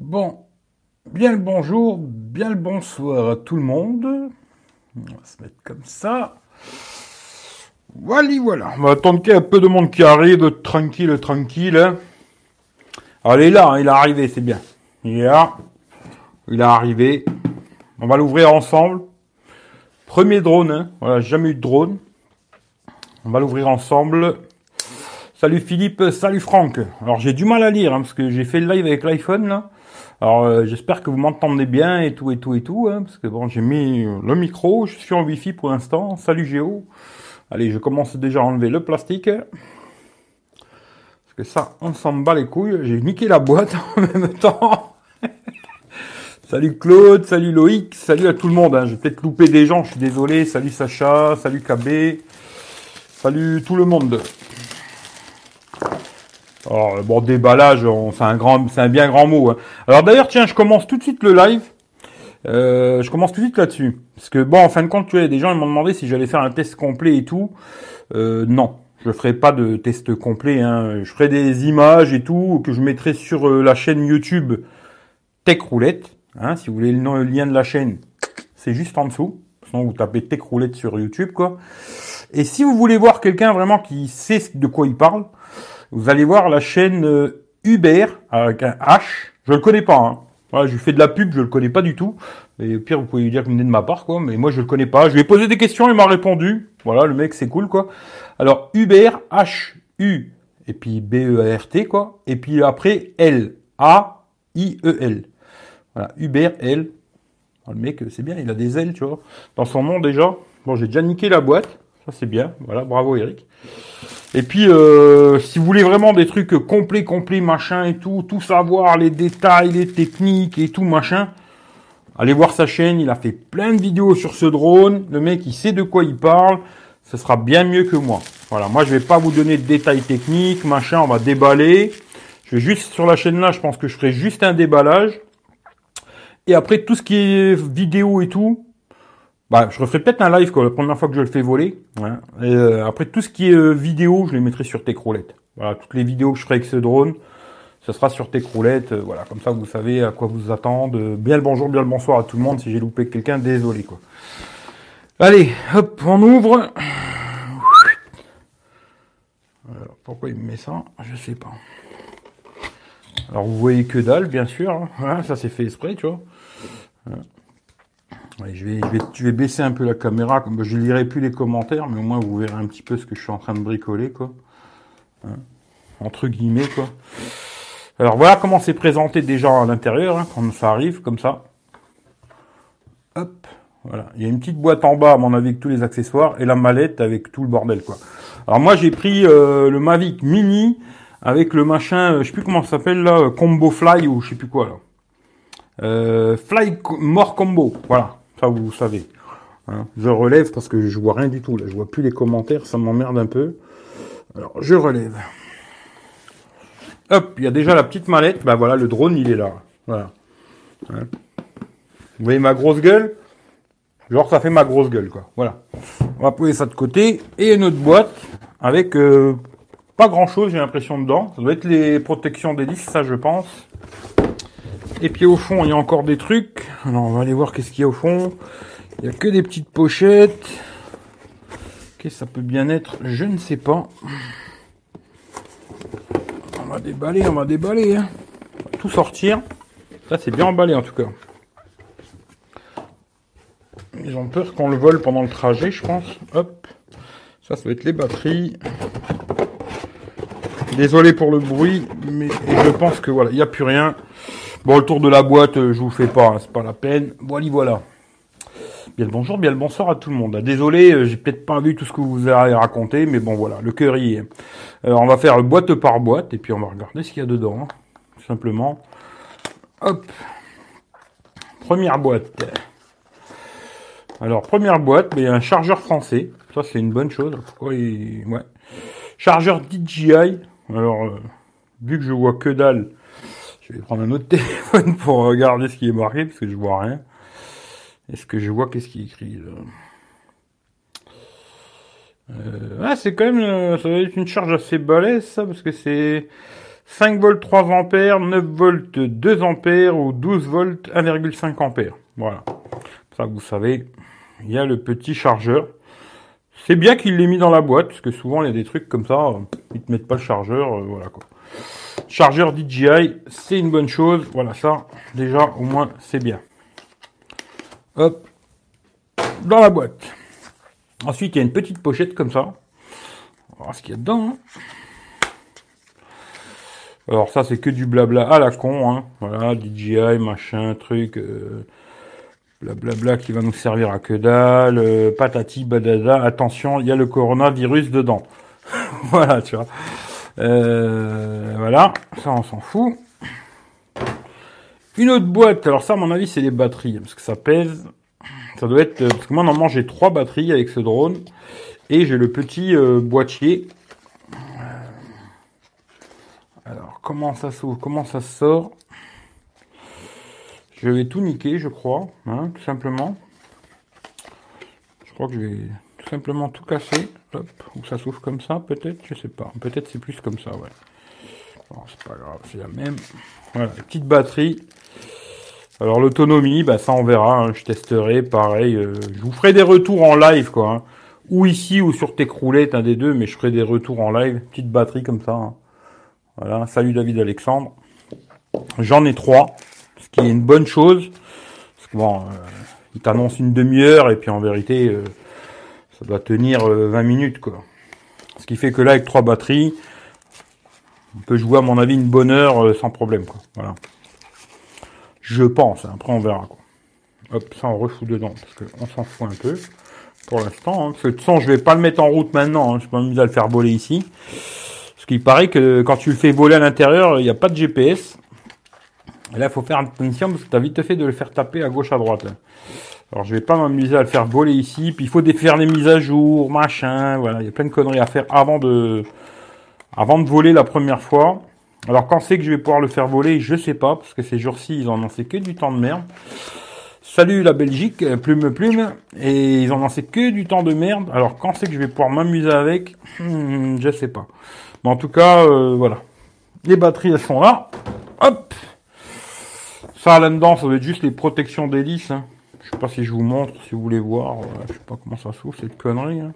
Bon, bien le bonjour, bien le bonsoir à tout le monde. On va se mettre comme ça. Voilà, voilà. On va attendre qu'il y ait un peu de monde qui arrive, tranquille, tranquille. Hein. Allez là, hein, il est arrivé, c'est bien. Il est là. Il est arrivé. On va l'ouvrir ensemble. Premier drone, hein. Voilà, jamais eu de drone. On va l'ouvrir ensemble. Salut Philippe, salut Franck. Alors j'ai du mal à lire hein, parce que j'ai fait le live avec l'iPhone là. Alors euh, j'espère que vous m'entendez bien et tout et tout et tout, hein, parce que bon j'ai mis le micro, je suis en Wi-Fi pour l'instant. Salut Géo. Allez, je commence déjà à enlever le plastique. Parce que ça, on s'en bat les couilles. J'ai niqué la boîte en même temps. salut Claude, salut Loïc, salut à tout le monde. Hein. J'ai peut-être loupé des gens, je suis désolé. Salut Sacha, salut KB, salut tout le monde. Alors, bon, déballage, c'est un grand, c'est un bien grand mot. Hein. Alors d'ailleurs, tiens, je commence tout de suite le live. Euh, je commence tout de suite là-dessus. Parce que bon, en fin de compte, tu vois, des gens m'ont demandé si j'allais faire un test complet et tout. Euh, non, je ferai pas de test complet. Hein. Je ferai des images et tout que je mettrai sur euh, la chaîne YouTube Tech Roulette. Hein, si vous voulez le, le lien de la chaîne, c'est juste en dessous. Sinon, vous tapez Tech Roulette sur YouTube, quoi. Et si vous voulez voir quelqu'un vraiment qui sait de quoi il parle, vous allez voir la chaîne euh, Uber avec un H. Je le connais pas. Hein. Voilà, je lui fais de la pub, je le connais pas du tout. Et au pire, vous pouvez lui dire que vous venez de ma part, quoi. Mais moi, je le connais pas. Je lui ai posé des questions, il m'a répondu. Voilà, le mec, c'est cool, quoi. Alors, Uber, H-U, et puis B-E-R-T, quoi. Et puis après, L, A-I-E-L. Voilà, Uber, L. le mec, c'est bien, il a des ailes, tu vois. Dans son nom, déjà. Bon, j'ai déjà niqué la boîte. Ça, c'est bien. Voilà, bravo, Eric. Et puis, euh, si vous voulez vraiment des trucs complets, complets, machin et tout, tout savoir, les détails, les techniques et tout, machin, allez voir sa chaîne. Il a fait plein de vidéos sur ce drone. Le mec, il sait de quoi il parle. Ce sera bien mieux que moi. Voilà, moi, je vais pas vous donner de détails techniques, machin. On va déballer. Je vais juste sur la chaîne là, je pense que je ferai juste un déballage. Et après, tout ce qui est vidéo et tout, bah, je referai peut-être un live quoi, la première fois que je le fais voler. Et, euh, après, tout ce qui est euh, vidéo, je les mettrai sur Techroulette. Voilà, toutes les vidéos que je ferai avec ce drone, ce sera sur Techroulette. Euh, voilà, comme ça, vous savez à quoi vous attendre. Bien le bonjour, bien le bonsoir à tout le monde. Si j'ai loupé quelqu'un, désolé quoi. Allez, hop, on ouvre. Alors, pourquoi il me met ça? Je sais pas. Alors, vous voyez que dalle, bien sûr. Hein. ça c'est fait exprès, tu vois je, vais, je, vais, baisser un peu la caméra, comme je lirai plus les commentaires, mais au moins vous verrez un petit peu ce que je suis en train de bricoler, quoi. Hein, entre guillemets, quoi. Alors voilà comment c'est présenté déjà à l'intérieur, hein, quand ça arrive, comme ça. Hop, voilà. Il y a une petite boîte en bas, à mon avis, avec tous les accessoires, et la mallette avec tout le bordel, quoi. Alors moi, j'ai pris euh, le Mavic Mini avec le machin, euh, je sais plus comment ça s'appelle là, Combo Fly ou je sais plus quoi là. Euh, Fly More Combo, voilà. Ça, vous savez. Hein. Je relève parce que je vois rien du tout. Là, je vois plus les commentaires, ça m'emmerde un peu. Alors, je relève. Hop, il y a déjà la petite mallette. Ben voilà, le drone, il est là. Voilà. Hein. Vous voyez ma grosse gueule? Genre, ça fait ma grosse gueule, quoi. Voilà. On va poser ça de côté. Et une autre boîte avec euh, pas grand-chose, j'ai l'impression, dedans. Ça doit être les protections des disques, ça, je pense. Et puis au fond, il y a encore des trucs. Alors on va aller voir qu'est-ce qu'il y a au fond. Il n'y a que des petites pochettes. Qu'est-ce que ça peut bien être? Je ne sais pas. On va déballer, on va déballer. Hein. On va tout sortir. Ça c'est bien emballé en tout cas. Ils ont peur qu'on le vole pendant le trajet, je pense. Hop. Ça, ça va être les batteries. Désolé pour le bruit, mais je pense que voilà, il n'y a plus rien. Bon, le tour de la boîte, euh, je vous fais pas, hein, c'est pas la peine. Voilà, voilà. Bien le bonjour, bien le bonsoir à tout le monde. Désolé, euh, j'ai peut-être pas vu tout ce que vous avez raconté, mais bon voilà, le cœur y est. Alors on va faire boîte par boîte et puis on va regarder ce qu'il y a dedans, hein, simplement. Hop. Première boîte. Alors première boîte, il y a un chargeur français. Ça c'est une bonne chose. Chargeur DJI. Alors euh, vu que je vois que dalle, je vais prendre un autre téléphone pour regarder ce qui est marqué, parce que je vois rien. Est-ce que je vois qu'est-ce qui est écrit là? Euh, ah, c'est quand même, euh, ça va être une charge assez balèze, ça, parce que c'est 5 volts 3 ampères, 9 volts 2 ampères ou 12 volts 1,5 ampères. Voilà. Ça, vous savez, il y a le petit chargeur. C'est bien qu'il l'ait mis dans la boîte, parce que souvent il y a des trucs comme ça, ils te mettent pas le chargeur, euh, voilà quoi. Chargeur DJI, c'est une bonne chose. Voilà ça, déjà au moins c'est bien. Hop, dans la boîte. Ensuite, il y a une petite pochette comme ça. On va voir ce qu'il y a dedans. Hein. Alors ça, c'est que du blabla à la con. Hein. Voilà, DJI, machin, truc. Euh, blablabla qui va nous servir à que dalle. Euh, patati, badada. Attention, il y a le coronavirus dedans. voilà, tu vois. Euh, voilà, ça on s'en fout. Une autre boîte, alors ça à mon avis c'est les batteries, parce que ça pèse ça doit être... Parce que moi, normalement, j'ai trois batteries avec ce drone. Et j'ai le petit euh, boîtier. Alors, comment ça s'ouvre Comment ça sort? Je vais tout niquer, je crois. Hein, tout simplement. Je crois que je vais tout simplement tout casser. Hop. Ou ça s'ouvre comme ça, peut-être Je sais pas. Peut-être c'est plus comme ça, ouais. Bon, c'est pas grave, c'est la même. Voilà, petite batterie. Alors l'autonomie, bah ça on verra, hein, je testerai pareil. Euh, je vous ferai des retours en live quoi. Hein. Ou ici ou sur Techroulette, un des deux, mais je ferai des retours en live. Petite batterie comme ça. Hein. Voilà, salut David Alexandre. J'en ai trois, ce qui est une bonne chose. Parce que bon, euh, il t'annonce une demi-heure et puis en vérité, euh, ça doit tenir 20 minutes quoi. Ce qui fait que là avec trois batteries, on peut jouer à mon avis une bonne heure sans problème quoi. Voilà. Je pense. Après, on verra. Quoi. Hop, ça, on refout dedans. Parce qu'on s'en fout un peu. Pour l'instant. Hein. Parce façon, je vais pas le mettre en route maintenant. Hein. Je peux m'amuser à le faire voler ici. Parce qu'il paraît que quand tu le fais voler à l'intérieur, il n'y a pas de GPS. Et là, il faut faire attention parce que tu as vite fait de le faire taper à gauche, à droite. Alors, je vais pas m'amuser à le faire voler ici. Puis, il faut faire les mises à jour, machin. Voilà, il y a plein de conneries à faire avant de, avant de voler la première fois. Alors quand c'est que je vais pouvoir le faire voler, je sais pas, parce que ces jours-ci, ils ont fait que du temps de merde. Salut la Belgique, euh, plume plume, et ils ont fait que du temps de merde. Alors quand c'est que je vais pouvoir m'amuser avec, hmm, je sais pas. Mais en tout cas, euh, voilà. Les batteries, elles sont là. Hop Ça, là-dedans, ça doit être juste les protections d'hélice. Hein. Je sais pas si je vous montre, si vous voulez voir. Je sais pas comment ça s'ouvre, cette connerie. Hein.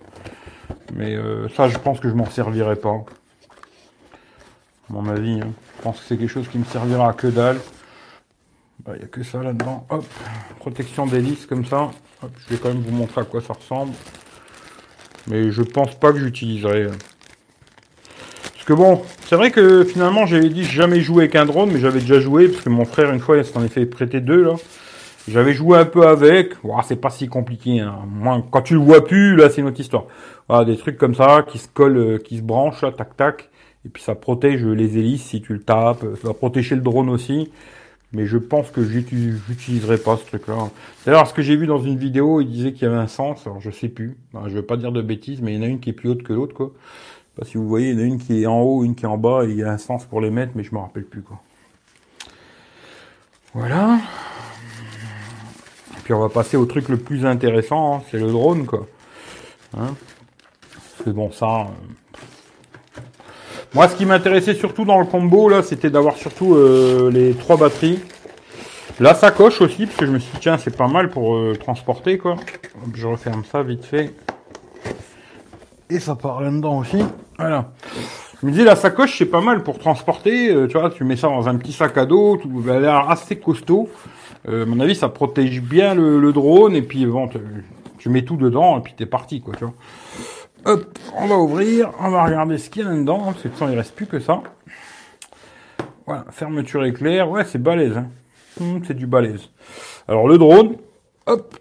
Mais euh, ça, je pense que je m'en servirai pas mon avis. Hein. Je pense que c'est quelque chose qui me servira à que dalle. Il bah, n'y a que ça là-dedans. Hop, protection d'hélice comme ça. je vais quand même vous montrer à quoi ça ressemble. Mais je pense pas que j'utiliserai. Hein. Parce que bon, c'est vrai que finalement j'avais dit jamais joué avec un drone, mais j'avais déjà joué, parce que mon frère une fois il s'en est fait prêter deux là. J'avais joué un peu avec, c'est pas si compliqué. Hein. Quand tu le vois plus, là c'est une autre histoire. Voilà, des trucs comme ça qui se collent, euh, qui se branchent, là, tac tac. Et puis ça protège les hélices si tu le tapes. Ça va protéger le drone aussi. Mais je pense que j'utiliserai pas ce truc-là. D'ailleurs, ce que j'ai vu dans une vidéo, il disait qu'il y avait un sens. Alors je sais plus. Je je veux pas dire de bêtises, mais il y en a une qui est plus haute que l'autre, quoi. Sais pas si vous voyez, il y en a une qui est en haut, une qui est en bas, et il y a un sens pour les mettre, mais je me rappelle plus, quoi. Voilà. Puis on va passer au truc le plus intéressant, hein, c'est le drone, quoi. Hein c'est bon, ça, moi, ce qui m'intéressait surtout dans le combo, là, c'était d'avoir surtout euh, les trois batteries. La sacoche aussi, parce que je me suis dit, tiens, c'est pas mal pour euh, transporter, quoi. Je referme ça vite fait. Et ça part là-dedans aussi. Voilà. Je me dis, la sacoche, c'est pas mal pour transporter. Euh, tu vois, tu mets ça dans un petit sac à dos. Tout, elle a l'air assez costaud. À mon avis, ça protège bien le, drone. Et puis, bon, tu, mets tout dedans, et puis t'es parti, quoi, tu vois. Hop, on va ouvrir, on va regarder ce qu'il y a là-dedans, parce que de il reste plus que ça. Voilà, fermeture éclair, ouais, c'est balèze. Hein. Hum, c'est du balèze. Alors le drone, hop,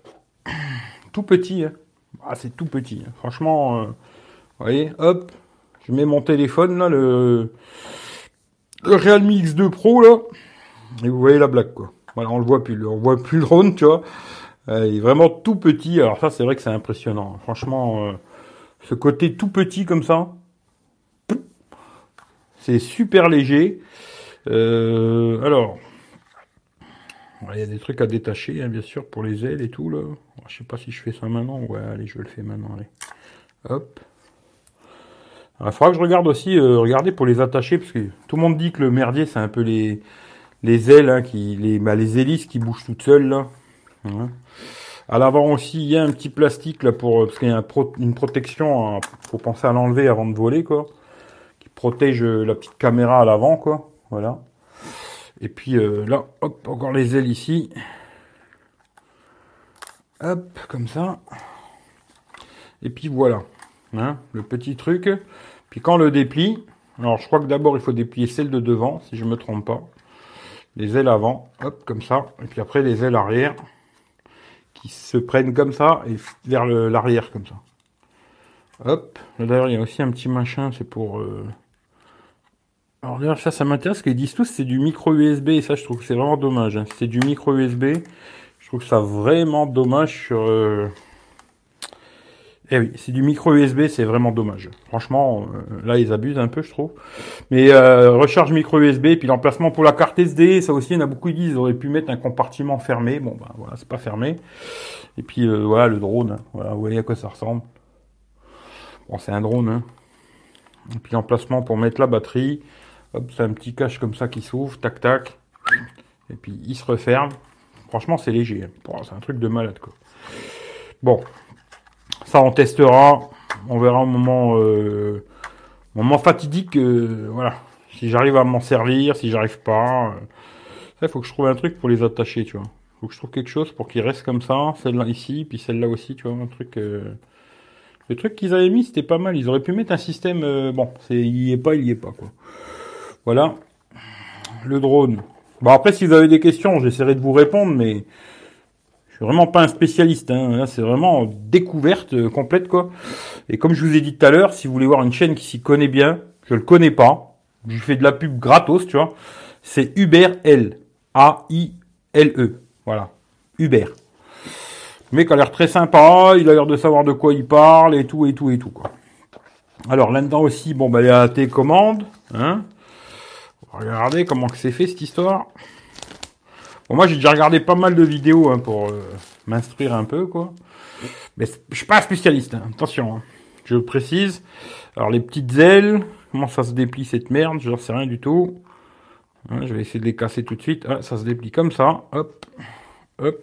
tout petit. Hein. Ah, c'est tout petit. Hein. Franchement, euh, vous voyez, hop, je mets mon téléphone là, le, le Realme X2 Pro là, et vous voyez la blague quoi. Voilà, on le voit plus, on voit plus le drone, tu vois. Euh, il est vraiment tout petit. Alors ça, c'est vrai que c'est impressionnant. Franchement. Euh, ce côté tout petit comme ça. C'est super léger. Euh, alors, il y a des trucs à détacher, hein, bien sûr, pour les ailes et tout. Là. Je sais pas si je fais ça maintenant. Ouais, allez, je le fais maintenant. Allez. Hop. Il faudra que je regarde aussi, regarder pour les attacher, parce que tout le monde dit que le merdier, c'est un peu les, les ailes, hein, qui, les, bah, les hélices qui bougent toutes seules, là. Hein. À l'avant aussi, il y a un petit plastique, là, pour, parce qu'il y a une protection, hein, faut penser à l'enlever avant de voler, quoi. Qui protège euh, la petite caméra à l'avant, quoi. Voilà. Et puis, euh, là, hop, encore les ailes ici. Hop, comme ça. Et puis voilà. Hein, le petit truc. Puis quand le déplie, alors je crois que d'abord il faut déplier celle de devant, si je me trompe pas. Les ailes avant, hop, comme ça. Et puis après les ailes arrière, qui se prennent comme ça et vers l'arrière comme ça. Hop, d'ailleurs il y a aussi un petit machin, c'est pour... Euh... Alors d'ailleurs ça, ça m'intéresse, qu'ils disent tous c'est du micro USB, et ça je trouve que c'est vraiment dommage. Hein. C'est du micro USB, je trouve ça vraiment dommage sur... Euh, eh oui, c'est du micro USB, c'est vraiment dommage. Franchement, euh, là ils abusent un peu, je trouve. Mais euh, recharge micro USB, puis l'emplacement pour la carte SD, ça aussi, il y en a beaucoup qui disent, ils auraient pu mettre un compartiment fermé. Bon, ben voilà, c'est pas fermé. Et puis euh, voilà, le drone. Hein. Voilà, vous voyez à quoi ça ressemble. Bon, c'est un drone. Hein. Et puis l'emplacement pour mettre la batterie. Hop, c'est un petit cache comme ça qui s'ouvre, tac tac. Et puis il se referme. Franchement, c'est léger. Hein. c'est un truc de malade quoi. Bon, on testera. On verra au moment, euh, moment fatidique. Euh, voilà. Si j'arrive à m'en servir, si j'arrive pas. Euh, il faut que je trouve un truc pour les attacher, tu vois. faut que je trouve quelque chose pour qu'ils restent comme ça. Celle-là ici, puis celle-là aussi, tu vois. Un truc. Le truc qu'ils avaient mis, c'était pas mal. Ils auraient pu mettre un système. bon, c'est, il y est pas, il y est pas, quoi. Voilà. Le drone. Bon, après, si vous avez des questions, j'essaierai de vous répondre, mais vraiment pas un spécialiste. Hein. Là, c'est vraiment découverte euh, complète, quoi. Et comme je vous ai dit tout à l'heure, si vous voulez voir une chaîne qui s'y connaît bien, je le connais pas. Je fais de la pub gratos, tu vois. C'est Uber L. A-I-L-E. Voilà. Uber. Le mec a l'air très sympa, il a l'air de savoir de quoi il parle et tout et tout et tout quoi. Alors là-dedans aussi, bon bah il y a la télécommande, hein. Regardez comment que c'est fait cette histoire moi, j'ai déjà regardé pas mal de vidéos hein, pour euh, m'instruire un peu, quoi. Mais je suis pas spécialiste, hein. attention. Hein. Je précise. Alors, les petites ailes, comment ça se déplie cette merde? Je ne sais rien du tout. je vais essayer de les casser tout de suite. Ah, ça se déplie comme ça. Hop, hop.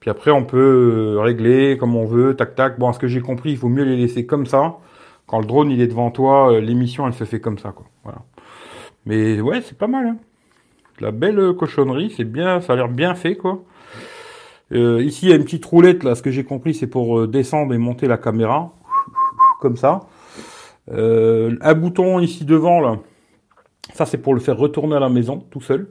Puis après, on peut euh, régler comme on veut, tac, tac. Bon, à ce que j'ai compris, il faut mieux les laisser comme ça. Quand le drone il est devant toi, euh, l'émission elle se fait comme ça, quoi. Voilà. Mais ouais, c'est pas mal. La belle cochonnerie, c'est bien, ça a l'air bien fait quoi. Euh, ici il y a une petite roulette là, ce que j'ai compris c'est pour euh, descendre et monter la caméra, comme ça. Euh, un bouton ici devant là, ça c'est pour le faire retourner à la maison tout seul.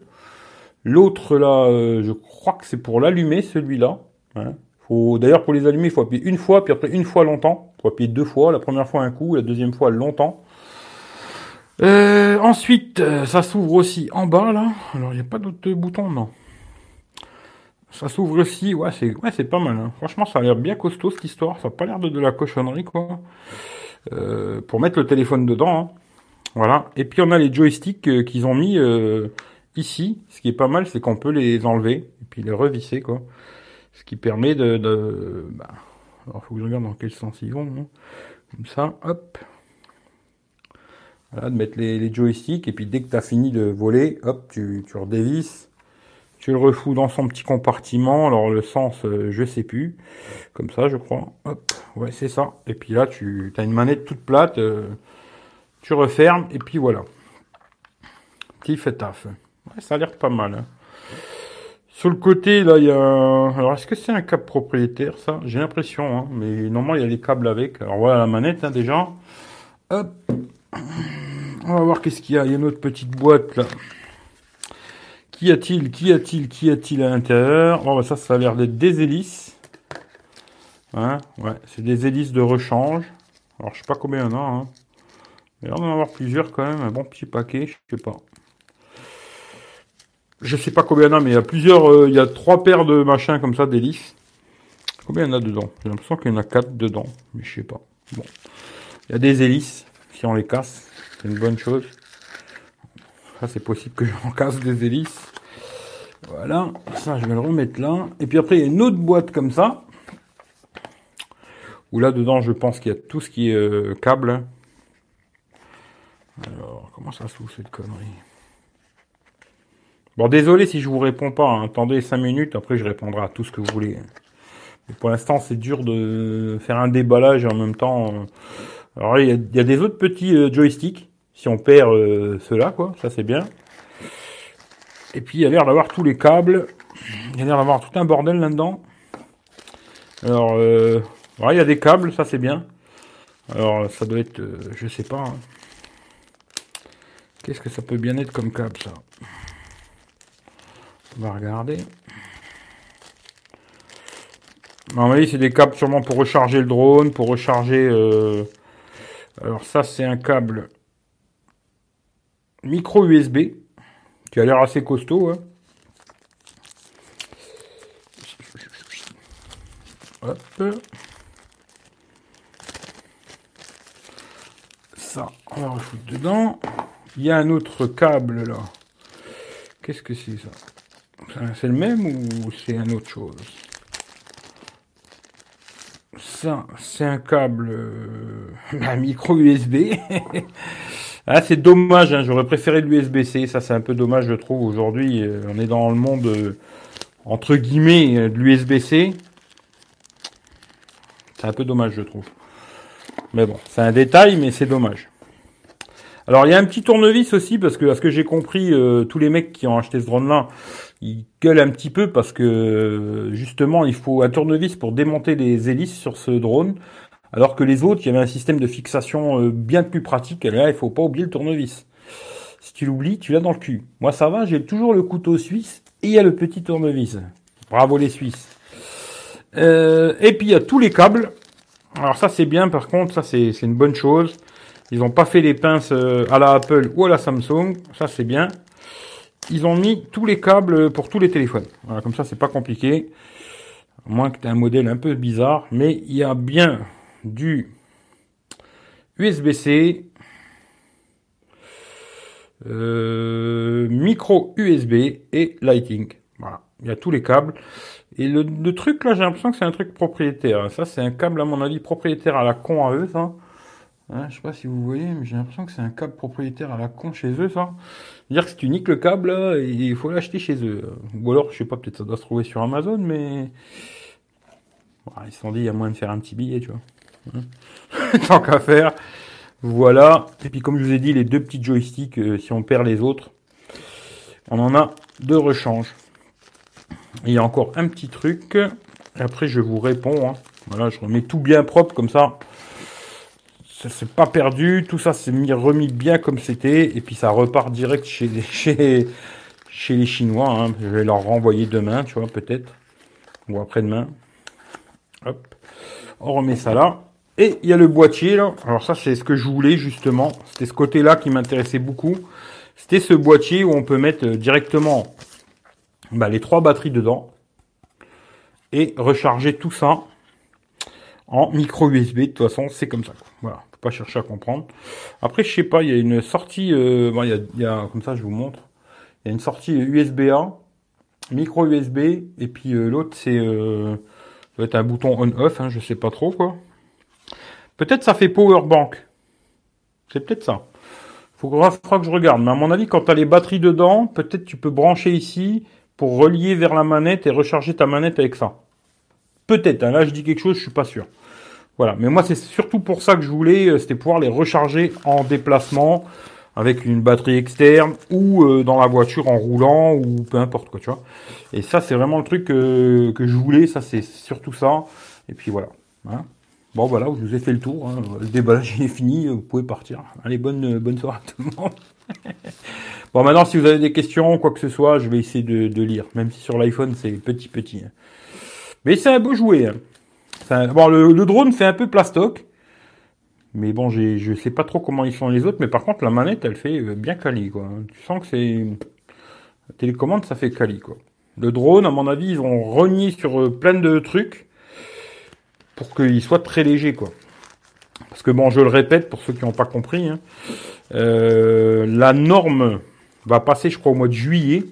L'autre là, je crois que c'est pour l'allumer celui-là. Hein. Faut d'ailleurs pour les allumer il faut appuyer une fois puis après une fois longtemps. Il faut appuyer deux fois, la première fois un coup, la deuxième fois longtemps. Euh, ensuite, euh, ça s'ouvre aussi en bas là. Alors il n'y a pas d'autres boutons, non. Ça s'ouvre aussi, ouais c'est ouais, c'est pas mal. Hein. Franchement, ça a l'air bien costaud cette histoire. Ça n'a pas l'air de, de la cochonnerie quoi. Euh, pour mettre le téléphone dedans. Hein. Voilà. Et puis on a les joysticks qu'ils ont mis ici. Ce qui est pas mal, c'est qu'on peut les enlever et puis les revisser quoi. Ce qui permet de, de bah, alors faut que je regarde dans quel sens ils vont. Hein. Comme ça, hop. Voilà, de mettre les, joysticks, et puis dès que tu as fini de voler, hop, tu, tu redévisses, tu le refous dans son petit compartiment, alors le sens, euh, je sais plus, comme ça, je crois, hop, ouais, c'est ça, et puis là, tu as une manette toute plate, euh, tu refermes, et puis voilà. Petit fait taf. Ouais, ça a l'air pas mal. Hein. Sur le côté, là, il y a... Alors, est-ce que c'est un câble propriétaire, ça? J'ai l'impression, hein, mais normalement, il y a les câbles avec. Alors, voilà la manette, hein, déjà. Hop, on va voir qu'est-ce qu'il y a. Il y a une autre petite boîte là. Qu'y a-t-il Qu'y a-t-il Qu'y a-t-il à l'intérieur? Oh, bah ça, ça a l'air d'être des hélices. Hein? C'est des hélices de rechange. Alors, je sais pas combien il y en a. Hein. Il y en a avoir plusieurs quand même. Un bon petit paquet, je sais pas. Je sais pas combien il y en a, mais il y a plusieurs. Euh, il y a trois paires de machins comme ça, d'hélices. Combien il y en a dedans? J'ai l'impression qu'il y en a quatre dedans, mais je sais pas. Bon. Il y a des hélices si on les casse. C'est une bonne chose. Ça, c'est possible que j'en casse des hélices. Voilà, ça, je vais le remettre là. Et puis après, il y a une autre boîte comme ça. Où là, dedans, je pense qu'il y a tout ce qui est euh, câble. Alors, comment ça s'ouvre cette connerie? Bon, désolé si je vous réponds pas. hein. Attendez 5 minutes, après je répondrai à tout ce que vous voulez. Pour l'instant, c'est dur de faire un déballage et en même temps. Alors, il y, a- des autres petits euh, joysticks. Si on perd euh, ceux-là, quoi, ça c'est bien. Et puis, il y a l'air d'avoir tous les câbles. Il y a l'air d'avoir tout un bordel là-dedans. Alors, euh, il y a des câbles, ça c'est bien. Alors, ça doit être, euh, je sais pas. hein. Qu'est-ce que ça peut bien être comme câble, ça? On va regarder. À mon avis, c'est des câbles sûrement pour recharger le drone, pour recharger... euh, Alors ça, c'est un câble micro USB, qui a l'air assez costaud. hein. Hop. Ça, on va refoutre dedans. Il y a un autre câble là. Qu'est-ce que c'est ça? C'est le même ou c'est un autre chose? C'est un câble euh, un micro USB. ah, c'est dommage, hein, j'aurais préféré l'USB-C. Ça, c'est un peu dommage, je trouve. Aujourd'hui, euh, on est dans le monde euh, entre guillemets de l'USB-C. C'est un peu dommage, je trouve. Mais bon, c'est un détail, mais c'est dommage. Alors, il y a un petit tournevis aussi, parce que, à ce que j'ai compris, euh, tous les mecs qui ont acheté ce drone-là, ils gueulent un petit peu parce que, euh, justement, il faut un tournevis pour démonter les hélices sur ce drone, alors que les autres, il y avait un système de fixation euh, bien plus pratique, et là, il faut pas oublier le tournevis. Si tu l'oublies, tu l'as dans le cul. Moi, ça va, j'ai toujours le couteau suisse, et il y a le petit tournevis. Bravo les Suisses. Et puis il y a tous les câbles. Alors ça c'est bien par contre, ça c'est une bonne chose. Ils n'ont pas fait les pinces euh, à la Apple ou à la Samsung, ça c'est bien. Ils ont mis tous les câbles pour tous les téléphones. Voilà, comme ça c'est pas compliqué. À moins que tu aies un modèle un peu bizarre, mais il y a bien du USB-C, euh, micro USB et Lighting. Voilà, il y a tous les câbles. Et le, le truc là, j'ai l'impression que c'est un truc propriétaire. Ça, c'est un câble à mon avis propriétaire à la con à eux, ça. Hein, je sais pas si vous voyez, mais j'ai l'impression que c'est un câble propriétaire à la con chez eux, ça. C'est-à-dire que si tu niques le câble, il faut l'acheter chez eux. Ou alors, je sais pas, peut-être ça doit se trouver sur Amazon, mais ils se sont dit, il y a moyen de faire un petit billet, tu vois. Hein. Tant qu'à faire. Voilà. Et puis, comme je vous ai dit, les deux petits joysticks, euh, si on perd les autres, on en a deux rechanges. Il y a encore un petit truc. Après, je vous réponds. hein. Voilà, je remets tout bien propre comme ça. Ça s'est pas perdu. Tout ça s'est mis, remis bien comme c'était. Et puis ça repart direct chez les, chez, chez les Chinois. hein. Je vais leur renvoyer demain, tu vois, peut-être. Ou après-demain. Hop. On remet ça là. Et il y a le boîtier là. Alors ça, c'est ce que je voulais justement. C'était ce côté-là qui m'intéressait beaucoup. C'était ce boîtier où on peut mettre euh, directement bah, les trois batteries dedans et recharger tout ça en micro USB. De toute façon, c'est comme ça. Voilà, pas chercher à comprendre. Après, je sais pas, il y a une sortie. euh, il y a, comme ça, je vous montre. Il y une sortie USB-A, micro USB, et puis euh, l'autre c'est euh, un bouton on/off. Hein, je sais pas trop quoi. Peut-être ça fait power bank. C'est peut-être ça. Faut faudra que je regarde. Mais à mon avis, quand tu as les batteries dedans, peut-être tu peux brancher ici pour relier vers la manette et recharger ta manette avec ça. Peut-être. hein, là, je dis quelque chose, je suis pas sûr. Voilà. Mais moi, c'est surtout pour ça que je voulais, euh, c'était pouvoir les recharger en déplacement avec une batterie externe ou euh, dans la voiture en roulant ou peu importe quoi, tu vois. Et ça, c'est vraiment le truc euh, que je voulais. Ça, c'est surtout ça. Et puis voilà. Hein. Bon, voilà, je vous ai fait le tour. hein. Le déballage est fini. Vous pouvez partir. Allez, bonne, bonne soirée à tout le monde. bon, maintenant, si vous avez des questions, quoi que ce soit, je vais essayer de, lire. Même si sur l'iPhone, c'est petit, petit. hein. Mais c'est un beau jouet. Bon, le, drone fait un peu plastoc. Mais bon, je sais pas trop comment ils sont les autres. Mais par contre, la manette, elle fait euh, bien quali, quoi. Tu sens que c'est... La télécommande, ça fait quali, quoi. Le drone, à mon avis, ils ont renié sur euh, plein de trucs pour qu'il soit très léger, quoi. Parce que bon, je le répète pour ceux qui n'ont pas compris, hein, euh, la norme va passer, je crois, au mois de juillet.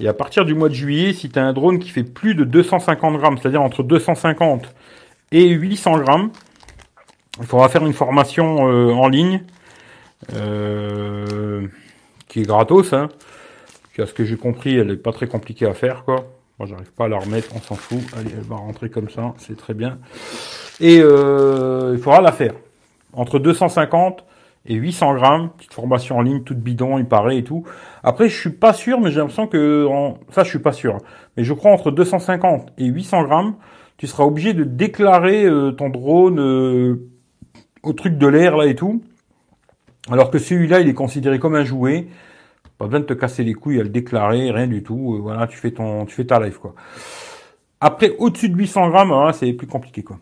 Et à partir du mois de juillet, si tu as un drone qui fait plus de 250 grammes, c'est-à-dire entre 250 et 800 grammes, il faudra faire une formation euh, en ligne euh, qui est gratos. Hein. À ce que j'ai compris, elle est pas très compliquée à faire, quoi. Moi, j'arrive pas à la remettre, on s'en fout. Allez, elle va rentrer comme ça, c'est très bien. Et euh, il faudra la faire. Entre 250 et 800 grammes, petite formation en ligne, toute bidon, il paraît et tout. Après, je suis pas sûr, mais j'ai l'impression que ça, je suis pas sûr. Mais je crois entre 250 et 800 grammes, tu seras obligé de déclarer euh, ton drone euh, au truc de l'air là et tout. Alors que celui-là, il est considéré comme un jouet. Pas besoin de te casser les couilles à le déclarer, rien du tout. Euh, voilà, tu fais ton, tu fais ta live quoi. Après, au-dessus de 800 grammes, hein, c'est plus compliqué quoi.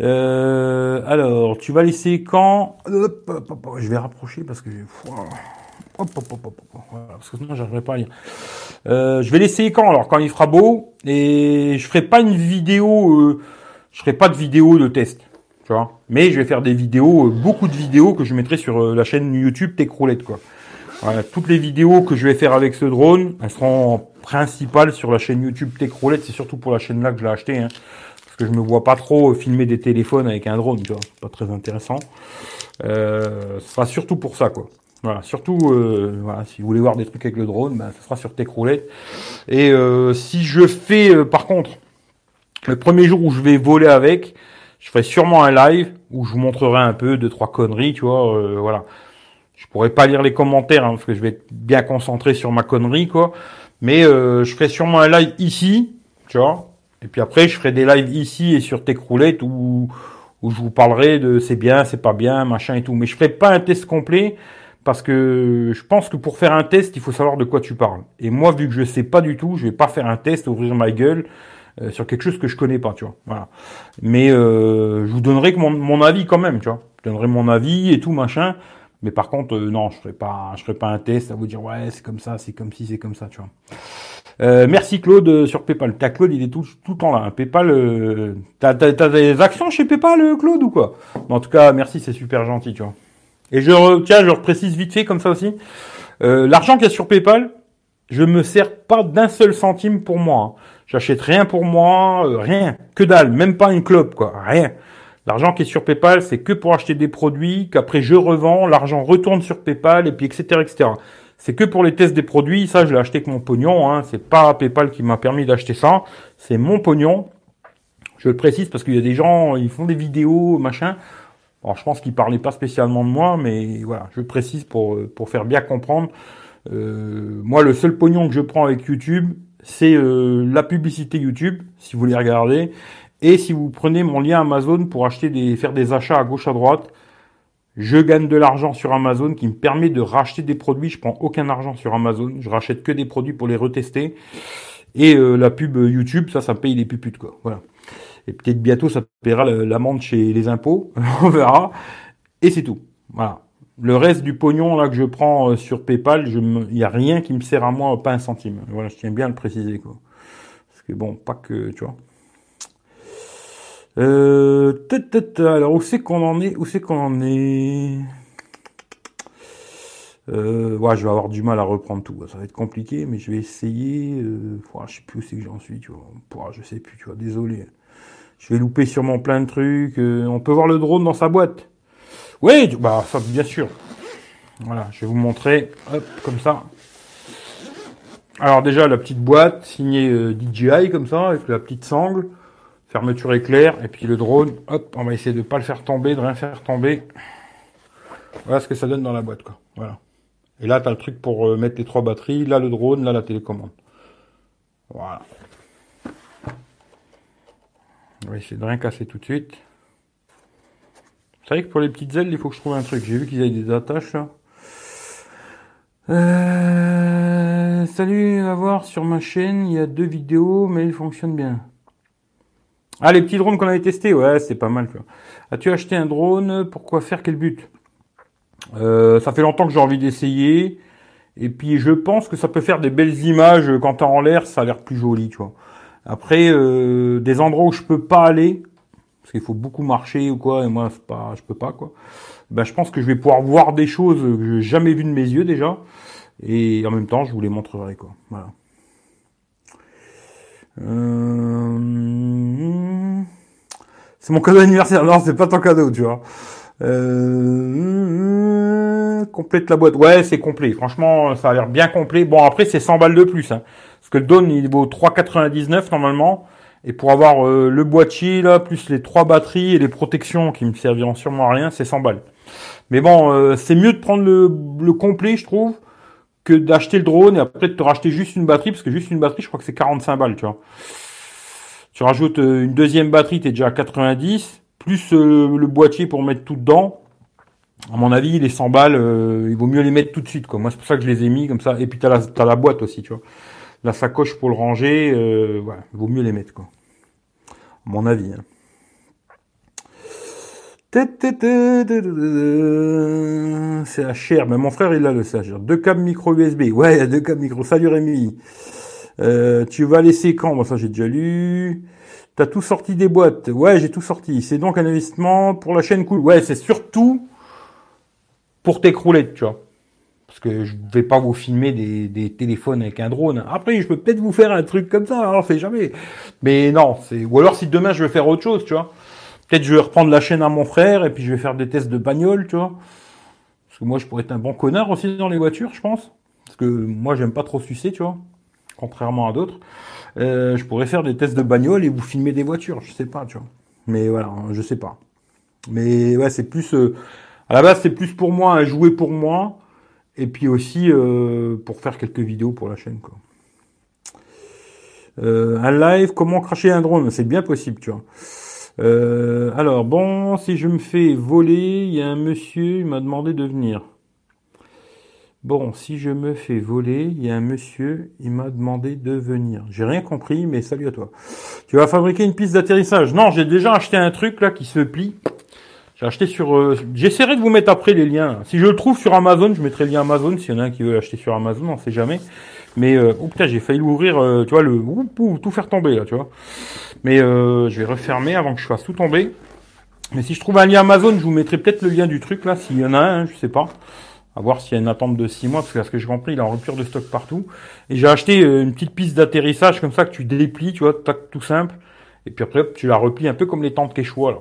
Euh, alors, tu vas laisser quand Je vais rapprocher parce que Hop, hop, hop, voilà, parce que sinon j'arriverai pas à lire. Euh, je vais l'essayer quand alors quand il fera beau et je ferai pas une vidéo, euh, je ferai pas de vidéo de test, tu vois. Mais je vais faire des vidéos, euh, beaucoup de vidéos que je mettrai sur euh, la chaîne YouTube Techroulette quoi. Voilà, toutes les vidéos que je vais faire avec ce drone, elles seront principales sur la chaîne YouTube Techroulette. C'est surtout pour la chaîne là que je l'ai acheté, hein, parce que je me vois pas trop filmer des téléphones avec un drone, tu vois. C'est pas très intéressant. Euh, ce sera surtout pour ça quoi. Voilà, surtout, euh, voilà, si vous voulez voir des trucs avec le drone, ben, ça sera sur Techroulette. Et euh, si je fais, euh, par contre, le premier jour où je vais voler avec, je ferai sûrement un live où je vous montrerai un peu deux trois conneries, tu vois, euh, voilà. Je pourrais pas lire les commentaires hein, parce que je vais être bien concentré sur ma connerie, quoi. Mais je ferai sûrement un live ici, tu vois. Et puis après, je ferai des lives ici et sur Techroulette où où je vous parlerai de c'est bien, c'est pas bien, machin et tout. Mais je ferai pas un test complet parce que je pense que pour faire un test, il faut savoir de quoi tu parles. Et moi, vu que je sais pas du tout, je vais pas faire un test, ouvrir ma gueule euh, sur quelque chose que je connais pas, tu vois. Voilà. Mais euh, je vous donnerai que mon, avis quand même, tu vois. Je donnerai mon avis et tout machin. Mais par contre, euh, non, je ferai pas, je ferai pas un test à vous dire ouais, c'est comme ça, c'est comme si, c'est comme ça, tu vois. Euh, merci Claude sur PayPal. Ta Claude, il est tout tout le temps là. Hein. PayPal, euh, t'as, t'as, t'as des actions chez PayPal, Claude ou quoi? En tout cas, merci, c'est super gentil, tu vois. Et je tiens, je précise vite fait comme ça aussi. Euh, L'argent qu'il y a sur PayPal, je me sers pas d'un seul centime pour moi. Hein. J'achète rien pour moi, euh, rien, que dalle, même pas une clope, quoi, rien. L'argent qui est sur PayPal, c'est que pour acheter des produits, qu'après je revends, l'argent retourne sur PayPal, et puis etc. etc. C'est que pour les tests des produits, ça je l'ai acheté avec mon pognon, hein. c'est pas PayPal qui m'a permis d'acheter ça, c'est mon pognon. Je le précise parce qu'il y a des gens, ils font des vidéos, machin. Alors je pense qu'il parlait pas spécialement de moi, mais voilà, je précise pour, pour faire bien comprendre. Euh, moi, le seul pognon que je prends avec YouTube, c'est euh, la publicité YouTube, si vous voulez regarder. Et si vous prenez mon lien Amazon pour acheter des, faire des achats à gauche à droite, je gagne de l'argent sur Amazon qui me permet de racheter des produits. Je prends aucun argent sur Amazon. Je rachète que des produits pour les retester. Et euh, la pub YouTube, ça, ça me paye les puputes, quoi. Voilà. Et peut-être bientôt, ça paiera l'amende chez les impôts. On verra. Et c'est tout. Voilà. Le reste du pognon là que je prends euh, sur PayPal, il n'y a rien qui me sert à moi, pas un centime. Voilà, je tiens bien à le préciser quoi. Parce que bon, pas que tu vois. Euh, alors où c'est qu'on en est? Où c'est qu'on en est? Euh, ouais, je vais avoir du mal à reprendre tout. Ça va être compliqué, mais je vais essayer. Euh, je sais plus où c'est que j'en suis, tu vois. je sais plus, tu vois. Désolé. Je vais louper sûrement plein de trucs. Euh, on peut voir le drone dans sa boîte. Oui, bah ça bien sûr. Voilà, je vais vous montrer. Hop, comme ça. Alors déjà la petite boîte signée euh, DJI comme ça avec la petite sangle, fermeture éclair et puis le drone. Hop, on va essayer de pas le faire tomber, de rien faire tomber. Voilà ce que ça donne dans la boîte quoi. Voilà. Et là tu le truc pour euh, mettre les trois batteries, là le drone, là la télécommande. Voilà. On va essayer de rien casser tout de suite. C'est vrai que pour les petites ailes, il faut que je trouve un truc. J'ai vu qu'ils avaient des attaches. Euh, salut, à voir sur ma chaîne, il y a deux vidéos, mais ils fonctionnent bien. Ah, les petits drones qu'on avait testés, ouais, c'est pas mal. As-tu acheté un drone Pourquoi faire Quel but? Euh, Ça fait longtemps que j'ai envie d'essayer. Et puis je pense que ça peut faire des belles images quand t'es en l'air, ça a l'air plus joli, tu vois. Après, euh, des endroits où je peux pas aller, parce qu'il faut beaucoup marcher ou quoi, et moi, c'est pas, je peux pas, quoi. Ben, je pense que je vais pouvoir voir des choses que j'ai jamais vues de mes yeux déjà, et en même temps, je vous les montrerai, quoi. Euh... C'est mon cadeau d'anniversaire. Non, c'est pas ton cadeau, tu vois. Euh... complète la boîte. Ouais, c'est complet. Franchement, ça a l'air bien complet. Bon, après, c'est 100 balles de plus. Hein. Parce que le drone, il vaut 3,99 normalement. Et pour avoir euh, le boîtier, là, plus les trois batteries et les protections qui me serviront sûrement à rien, c'est 100 balles. Mais bon, euh, c'est mieux de prendre le complet, je trouve, que d'acheter le drone et après de te racheter juste une batterie, parce que juste une batterie, je crois que c'est 45 balles, tu vois. Tu rajoutes euh, une deuxième batterie, t'es déjà à 90, plus le boîtier pour mettre tout dedans. À mon avis, les 100 balles, il vaut mieux les mettre tout de suite, quoi. Moi, c'est pour ça que je les ai mis comme ça. Et puis t'as la, as la boîte aussi, tu vois la sacoche pour le ranger, euh, il vaut mieux les mettre, quoi. À mon avis. Hein. Chair, mais mon frère il a le sage. Deux câbles micro USB. Ouais, il y a deux câbles micro. Salut Rémi. Euh, tu vas laisser quand? Bon, ça j'ai déjà lu. T'as tout sorti des boîtes. Ouais, j'ai tout sorti. C'est donc un investissement pour la chaîne cool. Ouais, c'est surtout pour tes croulettes, tu vois parce que je vais pas vous filmer des, téléphones avec un drone. Après, je peux peut-être vous faire un truc comme ça, alors hein, jamais. Mais non, c'est ou alors si demain je vais faire autre chose, tu vois. Peut-être je vais reprendre la chaîne à mon frère et puis je vais faire des tests de bagnole, tu vois. Parce que moi, je pourrais être un bon connard aussi dans les voitures, je pense. Parce que moi, j'aime pas trop sucer, tu vois. Contrairement à d'autres. Euh, je pourrais faire des tests de bagnole et vous filmer des voitures, je sais pas, tu vois. Mais voilà, je sais pas. Mais ouais, c'est plus... Euh, à la base, c'est plus pour moi, un jouet pour moi et puis aussi euh, pour faire quelques vidéos pour la chaîne. Quoi. Euh, un live, comment cracher un drone? C'est bien possible, tu vois. Euh, alors, bon, si je me fais voler, il y a un monsieur, il m'a demandé de venir. Bon, si je me fais voler, il y a un monsieur, il m'a demandé de venir. J'ai rien compris, mais salut à toi. Tu vas fabriquer une piste d'atterrissage Non, j'ai déjà acheté un truc là qui se plie. J'ai acheté sur. Euh, j'essaierai de vous mettre après les liens. Si je le trouve sur Amazon, je mettrai le lien Amazon. S'il y en a un qui veut l'acheter sur Amazon, on sait jamais. Mais euh, oh putain, j'ai failli l'ouvrir. Euh, tu vois le tout faire tomber là, tu vois. Mais euh, je vais refermer avant que je fasse tout tomber. Mais si je trouve un lien Amazon, je vous mettrai peut-être le lien du truc là, s'il y en a un, je sais pas. À voir s'il y a une attente de 6 mois, parce que ce que j'ai compris, il est en rupture de stock partout. Et j'ai acheté une petite piste d'atterrissage comme ça que tu déplies, tu vois, tac, tout simple. Et puis après, tu la replies un peu comme les tentes Quechua là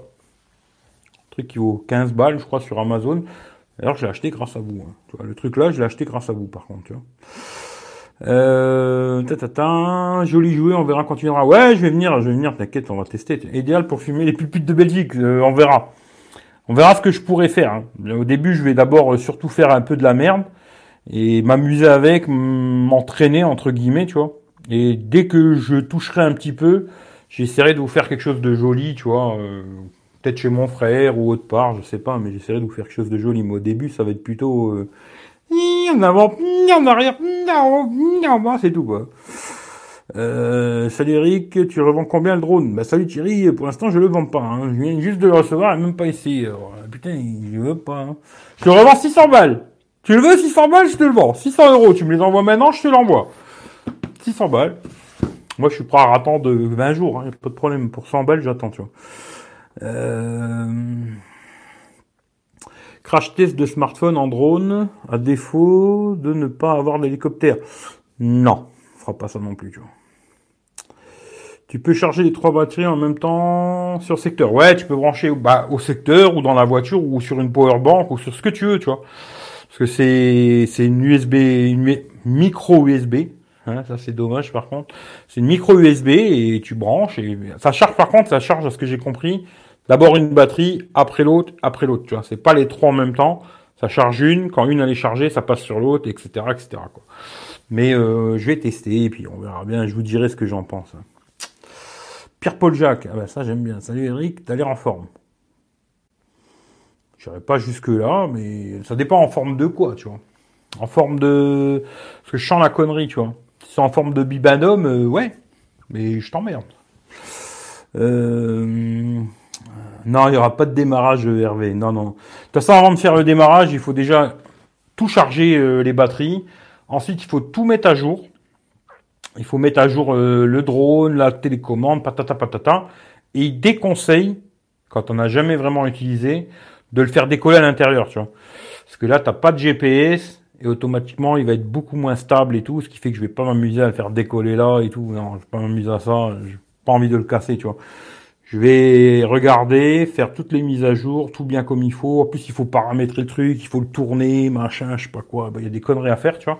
truc qui vaut 15 balles, je crois, sur Amazon. Alors, j'ai acheté grâce à vous. Hein. Tu vois, le truc là, je l'ai acheté grâce à vous, par contre. Euh, ta, joli jouet, on verra quand tu viendras. Ouais, je vais venir, je vais venir, t'inquiète, on va tester. Idéal pour fumer les pupilles de Belgique, euh, on verra. On verra ce que je pourrais faire. Hein. Au début, je vais d'abord euh, surtout faire un peu de la merde et m'amuser avec, m'entraîner entre guillemets, tu vois. Et dès que je toucherai un petit peu, j'essaierai de vous faire quelque chose de joli, tu vois. Euh, peut-être chez mon frère ou autre part, je sais pas, mais j'essaierai de vous faire quelque chose de joli. Mais au début, ça va être plutôt euh, en avant, en arrière, en bas, c'est tout quoi. Euh, salut Eric, tu revends combien le drone? Bah salut Thierry, pour l'instant je le vends pas. Hein. Je viens juste de le recevoir, même pas ici. Euh, putain, je veux pas. Hein. Je te revends 600 balles. Tu le veux 600 balles, je te le vends. 600 euros, tu me les envoies maintenant, je te l'envoie. 600 balles. Moi je suis prêt à attendre 20 jours, hein, pas de problème. Pour 100 balles, j'attends, tu vois. Euh, crash test de smartphone en drone, à défaut de ne pas avoir d'hélicoptère. Non, on fera pas ça non plus, tu vois. Tu peux charger les trois batteries en même temps sur secteur. Ouais, tu peux brancher bah, au secteur ou dans la voiture ou sur une power bank ou sur ce que tu veux, tu vois. Parce que c'est c'est une USB, une micro USB. Hein, ça c'est dommage par contre. C'est une micro USB et tu branches et ça charge par contre, ça charge à ce que j'ai compris. D'abord une batterie, après l'autre, après l'autre. Tu vois, c'est pas les trois en même temps. Ça charge une, quand une elle est chargée, ça passe sur l'autre, etc., etc. Mais euh, je vais tester et puis on verra bien. Je vous dirai ce que j'en pense. Pierre-Paul Jacques, ah ben ça j'aime bien. Salut Eric, t'as l'air en forme. Je pas jusque là, mais ça dépend en forme de quoi, tu vois. En forme de, parce que je sens la connerie, tu vois. Si c'est en forme de bibanum, euh, ouais, mais je t'emmerde. Euh... Non, il n'y aura pas de démarrage Hervé. Non, non. De toute façon, avant de faire le démarrage, il faut déjà tout charger euh, les batteries. Ensuite, il faut tout mettre à jour. Il faut mettre à jour euh, le drone, la télécommande, patata patata. Et il déconseille, quand on n'a jamais vraiment utilisé, de le faire décoller à l'intérieur, tu vois. Parce que là, t'as pas de GPS et automatiquement, il va être beaucoup moins stable et tout, ce qui fait que je vais pas m'amuser à le faire décoller là et tout. Non, je vais pas m'amuser à ça. J'ai pas envie de le casser, tu vois. Je vais regarder, faire toutes les mises à jour, tout bien comme il faut. En plus, il faut paramétrer le truc, il faut le tourner, machin, je sais pas quoi. Bah, il y a des conneries à faire, tu vois.